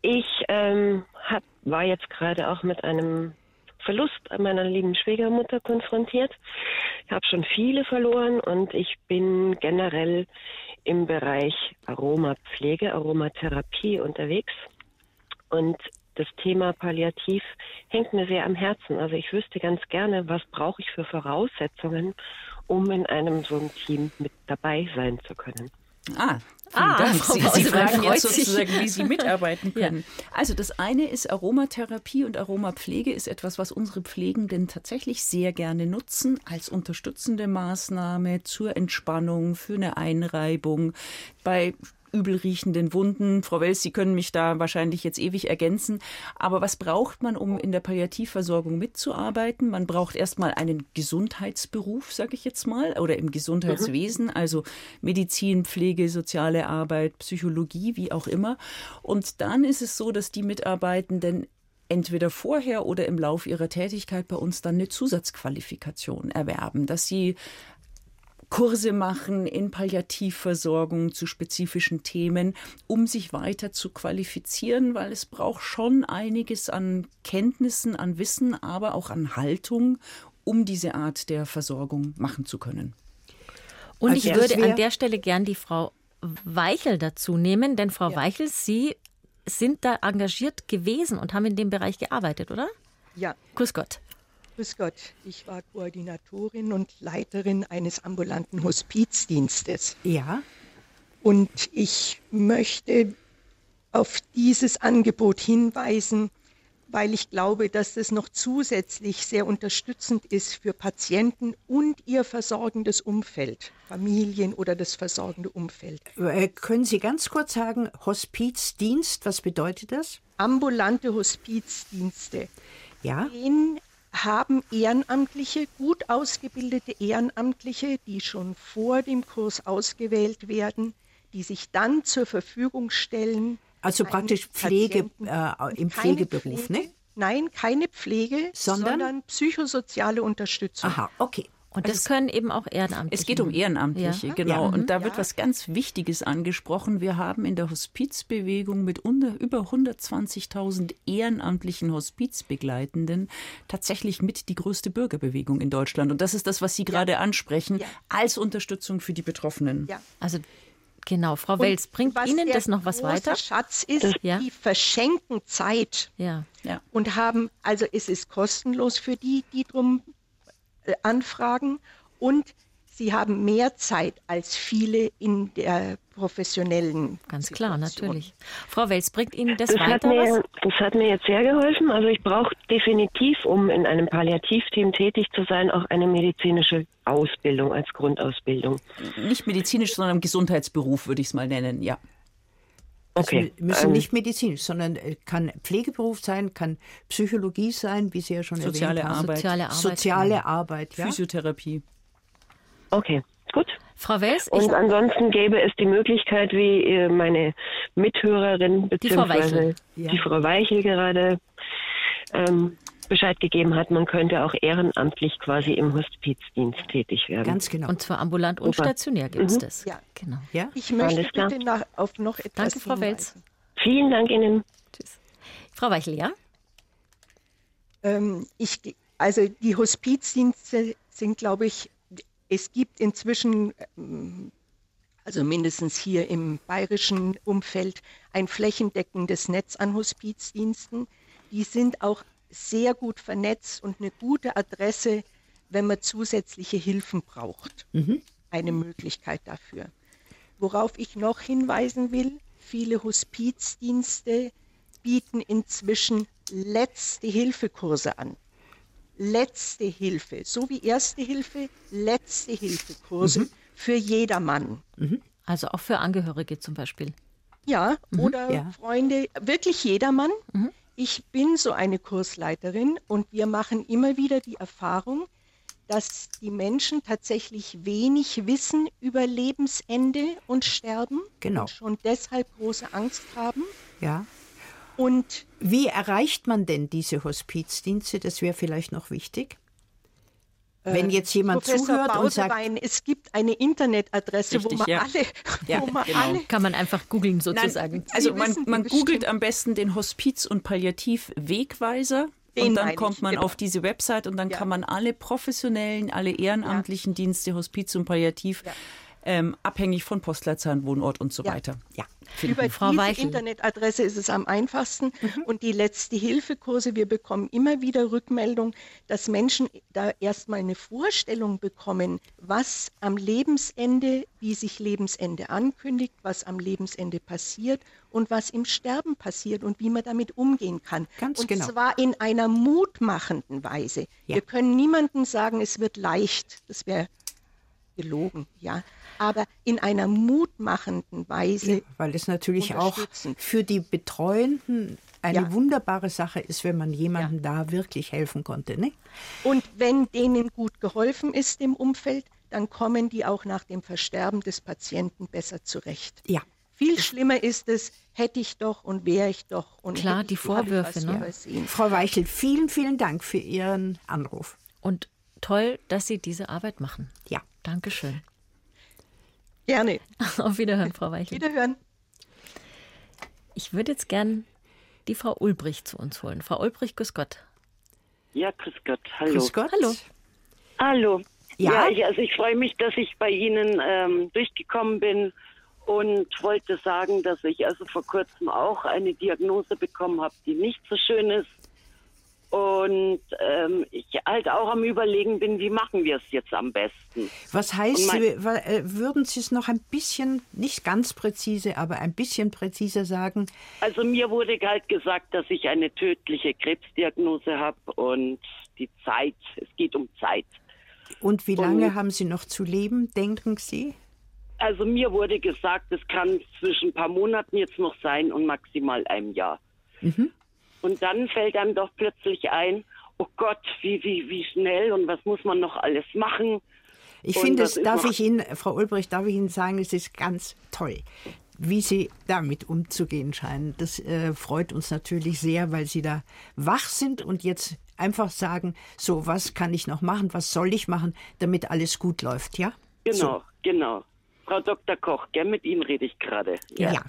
Ich ähm, hab, war jetzt gerade auch mit einem Verlust meiner lieben Schwiegermutter konfrontiert. Ich habe schon viele verloren und ich bin generell im Bereich Aromapflege, Aromatherapie unterwegs. Und das Thema Palliativ hängt mir sehr am Herzen. Also ich wüsste ganz gerne, was brauche ich für Voraussetzungen, um in einem so einem Team mit dabei sein zu können. Ah, Ah, Dank. Sie, Sie fragen jetzt sozusagen, wie Sie mitarbeiten können. Ja. Also das eine ist Aromatherapie und Aromapflege ist etwas, was unsere Pflegenden tatsächlich sehr gerne nutzen als unterstützende Maßnahme zur Entspannung, für eine Einreibung. Bei übel riechenden Wunden. Frau Wels, Sie können mich da wahrscheinlich jetzt ewig ergänzen. Aber was braucht man, um in der Palliativversorgung mitzuarbeiten? Man braucht erstmal einen Gesundheitsberuf, sage ich jetzt mal, oder im Gesundheitswesen, mhm. also Medizin, Pflege, soziale Arbeit, Psychologie, wie auch immer. Und dann ist es so, dass die Mitarbeitenden entweder vorher oder im Lauf ihrer Tätigkeit bei uns dann eine Zusatzqualifikation erwerben, dass sie Kurse machen in Palliativversorgung zu spezifischen Themen, um sich weiter zu qualifizieren, weil es braucht schon einiges an Kenntnissen, an Wissen, aber auch an Haltung, um diese Art der Versorgung machen zu können. Und ich würde an der Stelle gern die Frau Weichel dazu nehmen, denn Frau ja. Weichel, Sie sind da engagiert gewesen und haben in dem Bereich gearbeitet, oder? Ja. Grüß Gott. Grüß Gott, ich war Koordinatorin und Leiterin eines ambulanten Hospizdienstes. Ja. Und ich möchte auf dieses Angebot hinweisen, weil ich glaube, dass das noch zusätzlich sehr unterstützend ist für Patienten und ihr versorgendes Umfeld, Familien oder das versorgende Umfeld. Äh, können Sie ganz kurz sagen, Hospizdienst, was bedeutet das? Ambulante Hospizdienste. Ja. Den haben Ehrenamtliche, gut ausgebildete Ehrenamtliche, die schon vor dem Kurs ausgewählt werden, die sich dann zur Verfügung stellen. Also praktisch Pflege äh, im Pflegeberuf, Pflege, ne? Nein, keine Pflege, Sondern? sondern, psychosoziale Unterstützung. Aha, okay. Und das können eben auch Ehrenamtliche. Es geht um Ehrenamtliche, Ja. genau. Ja. Und da wird Ja. was ganz Wichtiges angesprochen. Wir haben in der Hospizbewegung mit unter, über 120.000 ehrenamtlichen Hospizbegleitenden tatsächlich mit die größte Bürgerbewegung in Deutschland. Und das ist das, was Sie gerade ansprechen, Ja. als Unterstützung für die Betroffenen. Ja. Also genau, Frau Und Wels, bringt was Ihnen das noch was weiter? Schatz ist, Ja. die verschenken Zeit Ja. Ja. und haben, also es ist kostenlos für die, die drum anfragen und sie haben mehr Zeit als viele in der professionellen Ganz klar, Situation. natürlich. Frau Wels, bringt Ihnen das, Das hat, weiter was? mir, das hat mir jetzt sehr geholfen. Also ich brauche definitiv, um in einem Palliativteam tätig zu sein, auch eine medizinische Ausbildung als Grundausbildung. Nicht medizinisch, sondern im Gesundheitsberuf, würde ich es mal nennen, ja. Okay. Also müssen ähm, nicht medizinisch, sondern äh, kann Pflegeberuf sein, kann Psychologie sein, wie Sie ja schon Soziale erwähnt haben. Arbeit. Soziale Arbeit. Soziale Arbeit, ja. Physiotherapie. Okay, gut. Frau Wels, ich, Und ansonsten gäbe es die Möglichkeit, wie äh, meine Mithörerin Frau Weichel. beziehungsweise Ja. die Frau Weichel gerade ähm, Bescheid gegeben hat, man könnte auch ehrenamtlich quasi im Hospizdienst tätig werden. Ganz genau. und zwar ambulant und Super. stationär gibt es Mhm. das. Ja. Genau. ja? Ich möchte bitte nach, auf noch etwas Danke, Frau hinweisen. Vielen Dank Ihnen. Tschüss. Frau Weichel, ja? Ähm, ich, also die Hospizdienste sind, glaube ich, es gibt inzwischen, ähm, also mindestens hier im bayerischen Umfeld, ein flächendeckendes Netz an Hospizdiensten. Die sind auch sehr gut vernetzt und eine gute Adresse, wenn man zusätzliche Hilfen braucht. Eine Möglichkeit dafür. Worauf ich noch hinweisen will, viele Hospizdienste bieten inzwischen letzte Hilfekurse an. Letzte Hilfe, so wie Erste Hilfe, letzte Hilfekurse für jedermann. Also auch für Angehörige zum Beispiel. Ja, oder ja. Freunde, wirklich jedermann. Ich bin so eine Kursleiterin und wir machen immer wieder die Erfahrung, dass die Menschen tatsächlich wenig wissen über Lebensende und Sterben Genau. und schon deshalb große Angst haben. ja. Und Wie erreicht man denn diese Hospizdienste? Das wäre vielleicht noch wichtig. Wenn jetzt jemand Professor zuhört und sagt, es gibt eine Internetadresse, Richtig, wo man ja. alle, Ja, wo man genau. alle Kann man einfach googeln sozusagen. Nein, also Sie man, man bestimmt. googelt am besten den Hospiz- und Palliativ-Wegweiser. Den Und dann kommt man genau. auf diese Website und dann Ja. kann man alle professionellen, alle ehrenamtlichen Dienste, Hospiz und Palliativ, Ja. ähm, abhängig von Postleitzahl, Wohnort und so Ja. weiter. ja, Über Frau diese Weichel. Internetadresse ist es am einfachsten. Und die letzte Hilfekurse, wir bekommen immer wieder Rückmeldung, dass Menschen da erstmal eine Vorstellung bekommen, was am Lebensende, wie sich Lebensende ankündigt, was am Lebensende passiert und was im Sterben passiert und wie man damit umgehen kann. Ganz und genau. zwar in einer mutmachenden Weise. Ja. Wir können niemandem sagen, es wird leicht. Das wäre gelogen, ja. Aber in einer mutmachenden Weise weil es natürlich auch für die Betreuenden eine Ja. wunderbare Sache ist, wenn man jemandem da wirklich helfen konnte. Ne? Und wenn denen gut geholfen ist im Umfeld, dann kommen die auch nach dem Versterben des Patienten besser zurecht. Ja. Viel schlimmer ist es, hätte ich doch und wäre ich doch und Klar, die Vorwürfe, ne? übersehen. Frau Weichel, vielen, vielen Dank für Ihren Anruf. Und toll, dass Sie diese Arbeit machen. Ja. Dankeschön. Gerne. Auf Wiederhören, Frau Weichel. Wiederhören. Ich würde jetzt gern die Frau Ulbrich zu uns holen. Frau Ulbrich, grüß Gott. Ja, grüß Gott. Hallo. Grüß Gott. Hallo. Hallo. Ja? ich, also ich freue mich, dass ich bei Ihnen ähm, durchgekommen bin und wollte sagen, dass ich also vor kurzem auch eine Diagnose bekommen habe, die nicht so schön ist. Und ähm, ich halt auch am Überlegen bin, wie machen wir es jetzt am besten. Was heißt, mein, äh, würden Sie es noch ein bisschen, nicht ganz präzise, aber ein bisschen präziser sagen? Also mir wurde halt gesagt, dass ich eine tödliche Krebsdiagnose habe und die Zeit, es geht um Zeit. Und wie lange und, haben Sie noch zu leben, denken Sie? Also mir wurde gesagt, es kann zwischen ein paar Monaten jetzt noch sein und maximal einem Jahr. Mhm. Und dann fällt einem doch plötzlich ein, oh Gott, wie, wie, wie schnell und was muss man noch alles machen? Ich finde, es darf ich Ihnen, Frau Ulbricht, darf ich Ihnen sagen, es ist ganz toll, wie Sie damit umzugehen scheinen. Das äh, freut uns natürlich sehr, weil Sie da wach sind und jetzt einfach sagen, so, was kann ich noch machen, was soll ich machen, damit alles gut läuft, ja? Genau, so. genau. Frau Dr. Koch, gern mit Ihnen rede ich gerade. Ja. ja.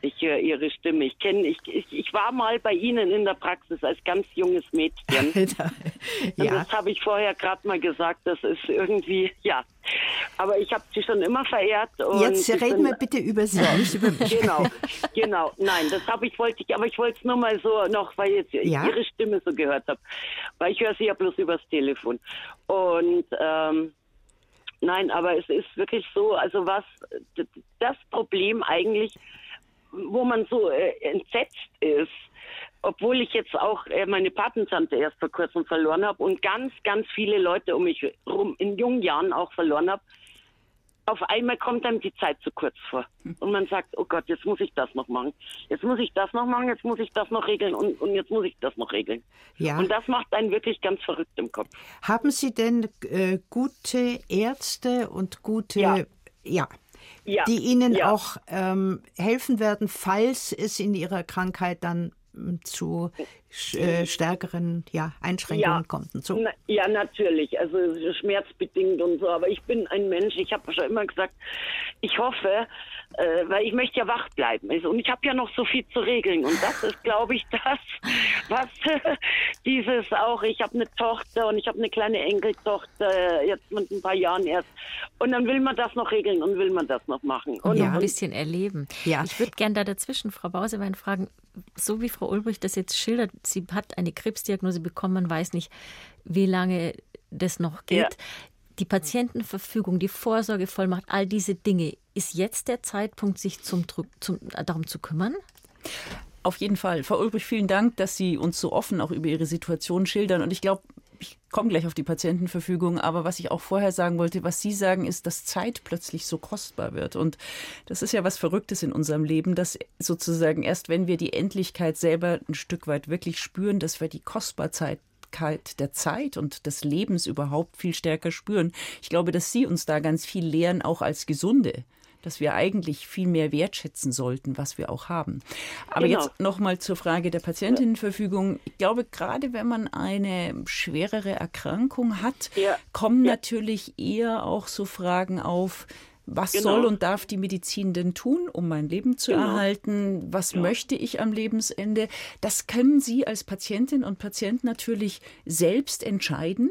Ich höre Ihre Stimme. Ich kenne, ich, ich, ich war mal bei Ihnen in der Praxis als ganz junges Mädchen. ja. Und das habe ich vorher gerade mal gesagt. Das ist irgendwie, ja. Aber ich habe Sie schon immer verehrt. Jetzt reden wir bitte über Sie, nicht über mich. Genau, genau. Nein, das habe ich wollte ich, aber ich wollte es nur mal so noch, weil jetzt ja? Ihre Stimme so gehört habe, weil ich höre Sie ja bloß übers Telefon. Und ähm, Nein, aber es ist wirklich so, also was das Problem eigentlich wo man so äh, entsetzt ist, obwohl ich jetzt auch äh, meine Patentante erst vor kurzem verloren habe und ganz, ganz viele Leute um mich herum in jungen Jahren auch verloren habe, auf einmal kommt dann die Zeit zu kurz vor. Und man sagt, oh Gott, jetzt muss ich das noch machen. Jetzt muss ich das noch machen, jetzt muss ich das noch regeln und, und jetzt muss ich das noch regeln. Ja. Und das macht einen wirklich ganz verrückt im Kopf. Haben Sie denn äh, gute Ärzte und gute ja. ja ja. die Ihnen ja. auch ähm, helfen werden, falls es in Ihrer Krankheit dann hm, zu äh, stärkeren ja, Einschränkungen ja. kommt und so. Na, ja, natürlich, also schmerzbedingt und so, aber ich bin ein Mensch, ich habe schon immer gesagt, ich hoffe, äh, weil ich möchte ja wach bleiben. Also, und ich habe ja noch so viel zu regeln. Und das ist, glaube ich, das, was äh, dieses auch, ich habe eine Tochter und ich habe eine kleine Enkeltochter, jetzt mit ein paar Jahren erst. Und dann will man das noch regeln und will man das noch machen. Und ja. ein bisschen erleben. Ja. Ich würde gerne da dazwischen Frau Bausewein fragen, so wie Frau Ulbrich das jetzt schildert, sie hat eine Krebsdiagnose bekommen, man weiß nicht, wie lange das noch geht. Ja die Patientenverfügung, die Vorsorgevollmacht, all diese Dinge. Ist jetzt der Zeitpunkt, sich zum, zum, darum zu kümmern? Auf jeden Fall. Frau Ulbrich, vielen Dank, dass Sie uns so offen auch über Ihre Situation schildern. Und ich glaube, ich komme gleich auf die Patientenverfügung, aber was ich auch vorher sagen wollte, was Sie sagen, ist, dass Zeit plötzlich so kostbar wird. Und das ist ja was Verrücktes in unserem Leben, dass sozusagen erst wenn wir die Endlichkeit selber ein Stück weit wirklich spüren, dass wir die Kostbarzeit Endlichkeit der Zeit und des Lebens überhaupt viel stärker spüren. Ich glaube, dass Sie uns da ganz viel lehren, auch als Gesunde dass wir eigentlich viel mehr wertschätzen sollten, was wir auch haben. Aber genau. jetzt nochmal zur Frage der Patientinnenverfügung. Ich glaube, gerade wenn man eine schwerere Erkrankung hat, ja. kommen ja. natürlich eher auch so Fragen auf, was genau. soll und darf die Medizin denn tun, um mein Leben zu genau. erhalten? Was ja. möchte ich am Lebensende? Das können Sie als Patientin und Patient natürlich selbst entscheiden.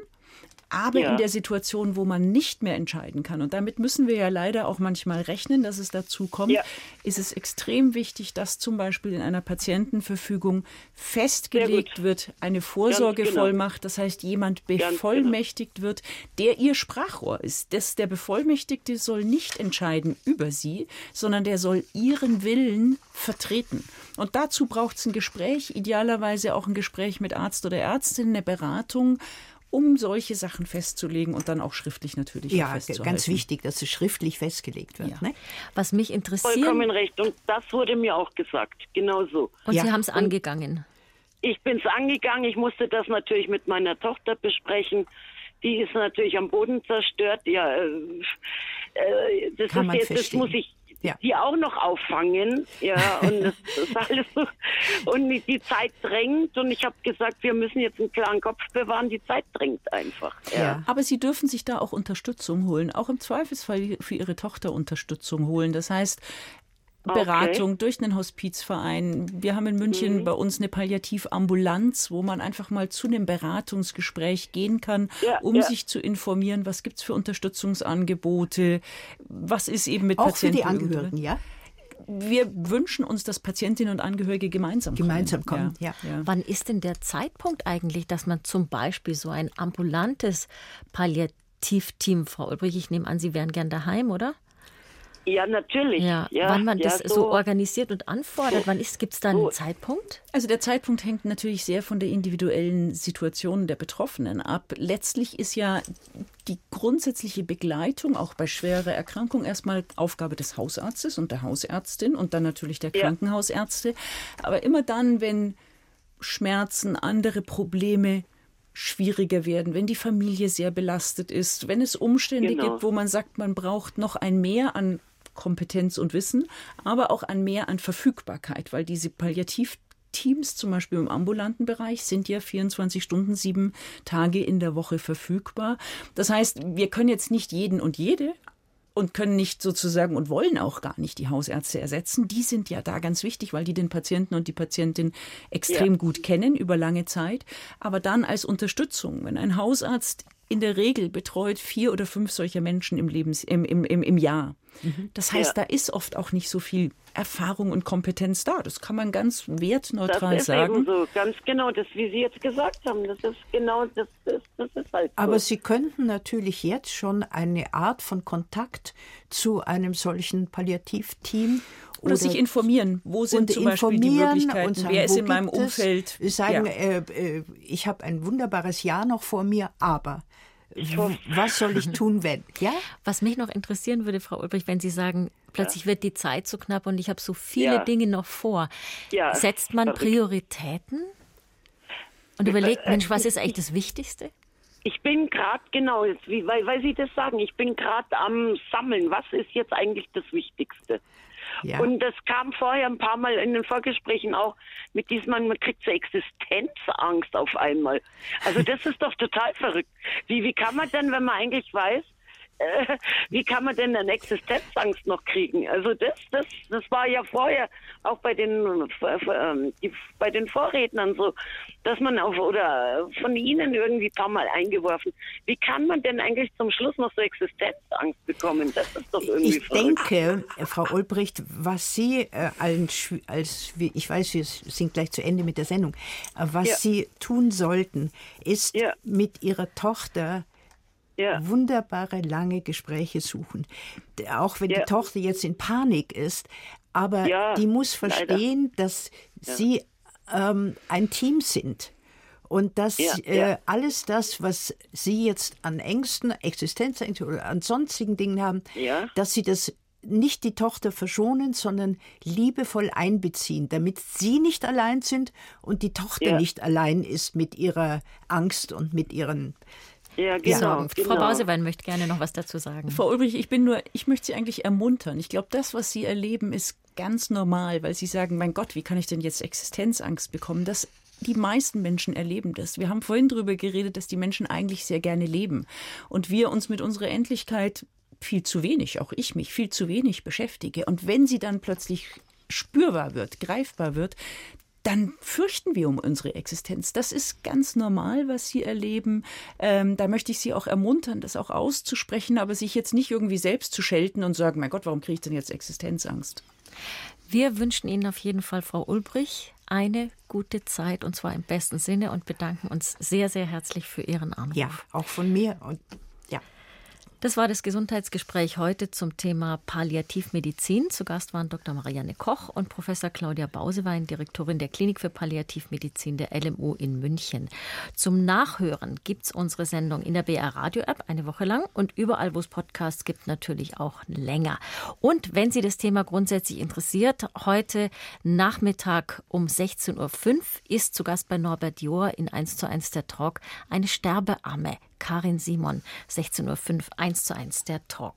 Aber ja. in der Situation, wo man nicht mehr entscheiden kann, und damit müssen wir ja leider auch manchmal rechnen, dass es dazu kommt, ja. ist es extrem wichtig, dass zum Beispiel in einer Patientenverfügung festgelegt wird, eine Vorsorgevollmacht, genau. das heißt, jemand genau. bevollmächtigt genau. wird, der ihr Sprachrohr ist. Das, der Bevollmächtigte soll nicht entscheiden über sie, sondern der soll ihren Willen vertreten. Und dazu braucht es ein Gespräch, idealerweise auch ein Gespräch mit Arzt oder Ärztin, eine Beratung um solche Sachen festzulegen und dann auch schriftlich natürlich ja, festzuhalten. Ja, ganz wichtig, dass es schriftlich festgelegt wird. Ja. Ne? Was mich interessiert. Vollkommen recht. Und das wurde mir auch gesagt. Genau so. Und ja. Sie haben es angegangen. Ich bin es angegangen. Ich musste das natürlich mit meiner Tochter besprechen. Die ist natürlich am Boden zerstört. Ja, äh, äh das Kann ist jetzt, das muss ich ja. die auch noch auffangen. Ja, und das ist alles so. Und die Zeit drängt und ich habe gesagt, wir müssen jetzt einen klaren Kopf bewahren. Die Zeit drängt einfach. Ja. ja. Aber Sie dürfen sich da auch Unterstützung holen, auch im Zweifelsfall für Ihre Tochter Unterstützung holen. Das heißt, Beratung okay. durch einen Hospizverein. Wir haben in München mhm. bei uns eine Palliativambulanz, wo man einfach mal zu einem Beratungsgespräch gehen kann, ja, um ja. sich zu informieren, was gibt es für Unterstützungsangebote, was ist eben mit Auch Patienten. Für die Angehörigen, ja? wir wünschen uns, dass Patientinnen und Angehörige gemeinsam kommen. Gemeinsam kommen, ja. ja. Wann ist denn der Zeitpunkt eigentlich, dass man zum Beispiel so ein ambulantes Palliativteam, Frau Ulbrich, ich nehme an, Sie wären gern daheim, oder? Ja, natürlich. Ja, ja wann man ja, das so, so, organisiert und anfordert, wann gibt es da einen so. Zeitpunkt? Also der Zeitpunkt hängt natürlich sehr von der individuellen Situation der Betroffenen ab. Letztlich ist ja die grundsätzliche Begleitung auch bei schwerer Erkrankung erstmal Aufgabe des Hausarztes und der Hausärztin und dann natürlich der Krankenhausärzte. Aber immer dann, wenn Schmerzen, andere Probleme schwieriger werden, wenn die Familie sehr belastet ist, wenn es Umstände genau. gibt, wo man sagt, man braucht noch ein Mehr an Kompetenz und Wissen, aber auch an mehr an Verfügbarkeit, weil diese Palliativteams zum Beispiel im ambulanten Bereich sind ja 24 Stunden, sieben Tage in der Woche verfügbar. Das heißt, wir können jetzt nicht jeden und jede und können nicht sozusagen und wollen auch gar nicht die Hausärzte ersetzen. Die sind ja da ganz wichtig, weil die den Patienten und die Patientin extrem ja. gut kennen über lange Zeit. Aber dann als Unterstützung, wenn ein Hausarzt in der Regel betreut vier oder fünf solcher Menschen im, Lebens, im, im, im, im Jahr. Mhm. Das heißt, ja. da ist oft auch nicht so viel Erfahrung und Kompetenz da. Das kann man ganz wertneutral das ist sagen. Eben so, ganz genau, das, wie Sie jetzt gesagt haben, das ist genau, das ist, das ist halt so. Aber Sie könnten natürlich jetzt schon eine Art von Kontakt zu einem solchen Palliativteam oder, oder, sich informieren, wo sind zum Beispiel die Möglichkeiten, sagen, wer ist in meinem Umfeld. Sagen, ja. äh, äh, ich habe ein wunderbares Jahr noch vor mir, aber was soll ich tun, wenn? Ja? Was mich noch interessieren würde, Frau Ulbrich, wenn Sie sagen, plötzlich ja. wird die Zeit zu knapp und ich habe so viele ja. Dinge noch vor. Ja. Setzt man Prioritäten und überlegt, Mensch, was ist eigentlich das Wichtigste? Ich bin gerade, genau, wie, weil, weil Sie das sagen, ich bin gerade am Sammeln. Was ist jetzt eigentlich das Wichtigste? Ja. Und das kam vorher ein paar Mal in den Vorgesprächen auch mit diesem, man kriegt so Existenzangst auf einmal. Also das ist doch total verrückt. Wie, wie kann man denn, wenn man eigentlich weiß, äh, wie kann man denn eine Existenzangst noch kriegen? Also das, das, das war ja vorher auch bei den, äh, die, bei den Vorrednern so, dass man auch, oder von Ihnen irgendwie ein paar Mal eingeworfen, wie kann man denn eigentlich zum Schluss noch so Existenzangst bekommen? Das ist doch irgendwie Ich verrückt. denke, Frau Olbricht, was Sie äh, als, als, ich weiß, wir sind gleich zu Ende mit der Sendung, äh, was ja. Sie tun sollten, ist ja. mit Ihrer Tochter ja. wunderbare lange Gespräche suchen. Auch wenn ja. die Tochter jetzt in Panik ist, aber ja, die muss verstehen, leider. dass sie ähm, ein Team sind. Und dass äh, alles das, was Sie jetzt an Ängsten, Existenzängsten oder an sonstigen Dingen haben, dass Sie das nicht die Tochter verschonen, sondern liebevoll einbeziehen, damit sie nicht allein sind und die Tochter ja. nicht allein ist mit ihrer Angst und mit ihren ja, genau, genau. Frau Bausewein möchte gerne noch was dazu sagen. Frau Ulbrich, ich bin nur, ich möchte Sie eigentlich ermuntern. Ich glaube, das, was Sie erleben, ist ganz normal, weil Sie sagen, mein Gott, wie kann ich denn jetzt Existenzangst bekommen? Das die meisten Menschen erleben das. Wir haben vorhin darüber geredet, dass die Menschen eigentlich sehr gerne leben und wir uns mit unserer Endlichkeit viel zu wenig, auch ich mich, viel zu wenig beschäftige. Und wenn sie dann plötzlich spürbar wird, greifbar wird, dann fürchten wir um unsere Existenz. Das ist ganz normal, was Sie erleben. Ähm, da möchte ich Sie auch ermuntern, das auch auszusprechen, aber sich jetzt nicht irgendwie selbst zu schelten und sagen, mein Gott, warum kriege ich denn jetzt Existenzangst? Wir wünschen Ihnen auf jeden Fall, Frau Ulbrich, eine gute Zeit und zwar im besten Sinne und bedanken uns sehr, sehr herzlich für Ihren Anruf. Ja, auch von mir und das war das Gesundheitsgespräch heute zum Thema Palliativmedizin. Zu Gast waren Dr. Marianne Koch und Professor Claudia Bausewein, Direktorin der Klinik für Palliativmedizin der LMU in München. Zum Nachhören gibt es unsere Sendung in der BR Radio App eine Woche lang und überall, wo es Podcasts gibt, natürlich auch länger. Und wenn Sie das Thema grundsätzlich interessiert, heute Nachmittag um 16.05 Uhr ist zu Gast bei Norbert Johr in 1 zu 1 der Talk eine Sterbeamme. Karin Simon, 16.05 Uhr, 1 zu 1 der Talk.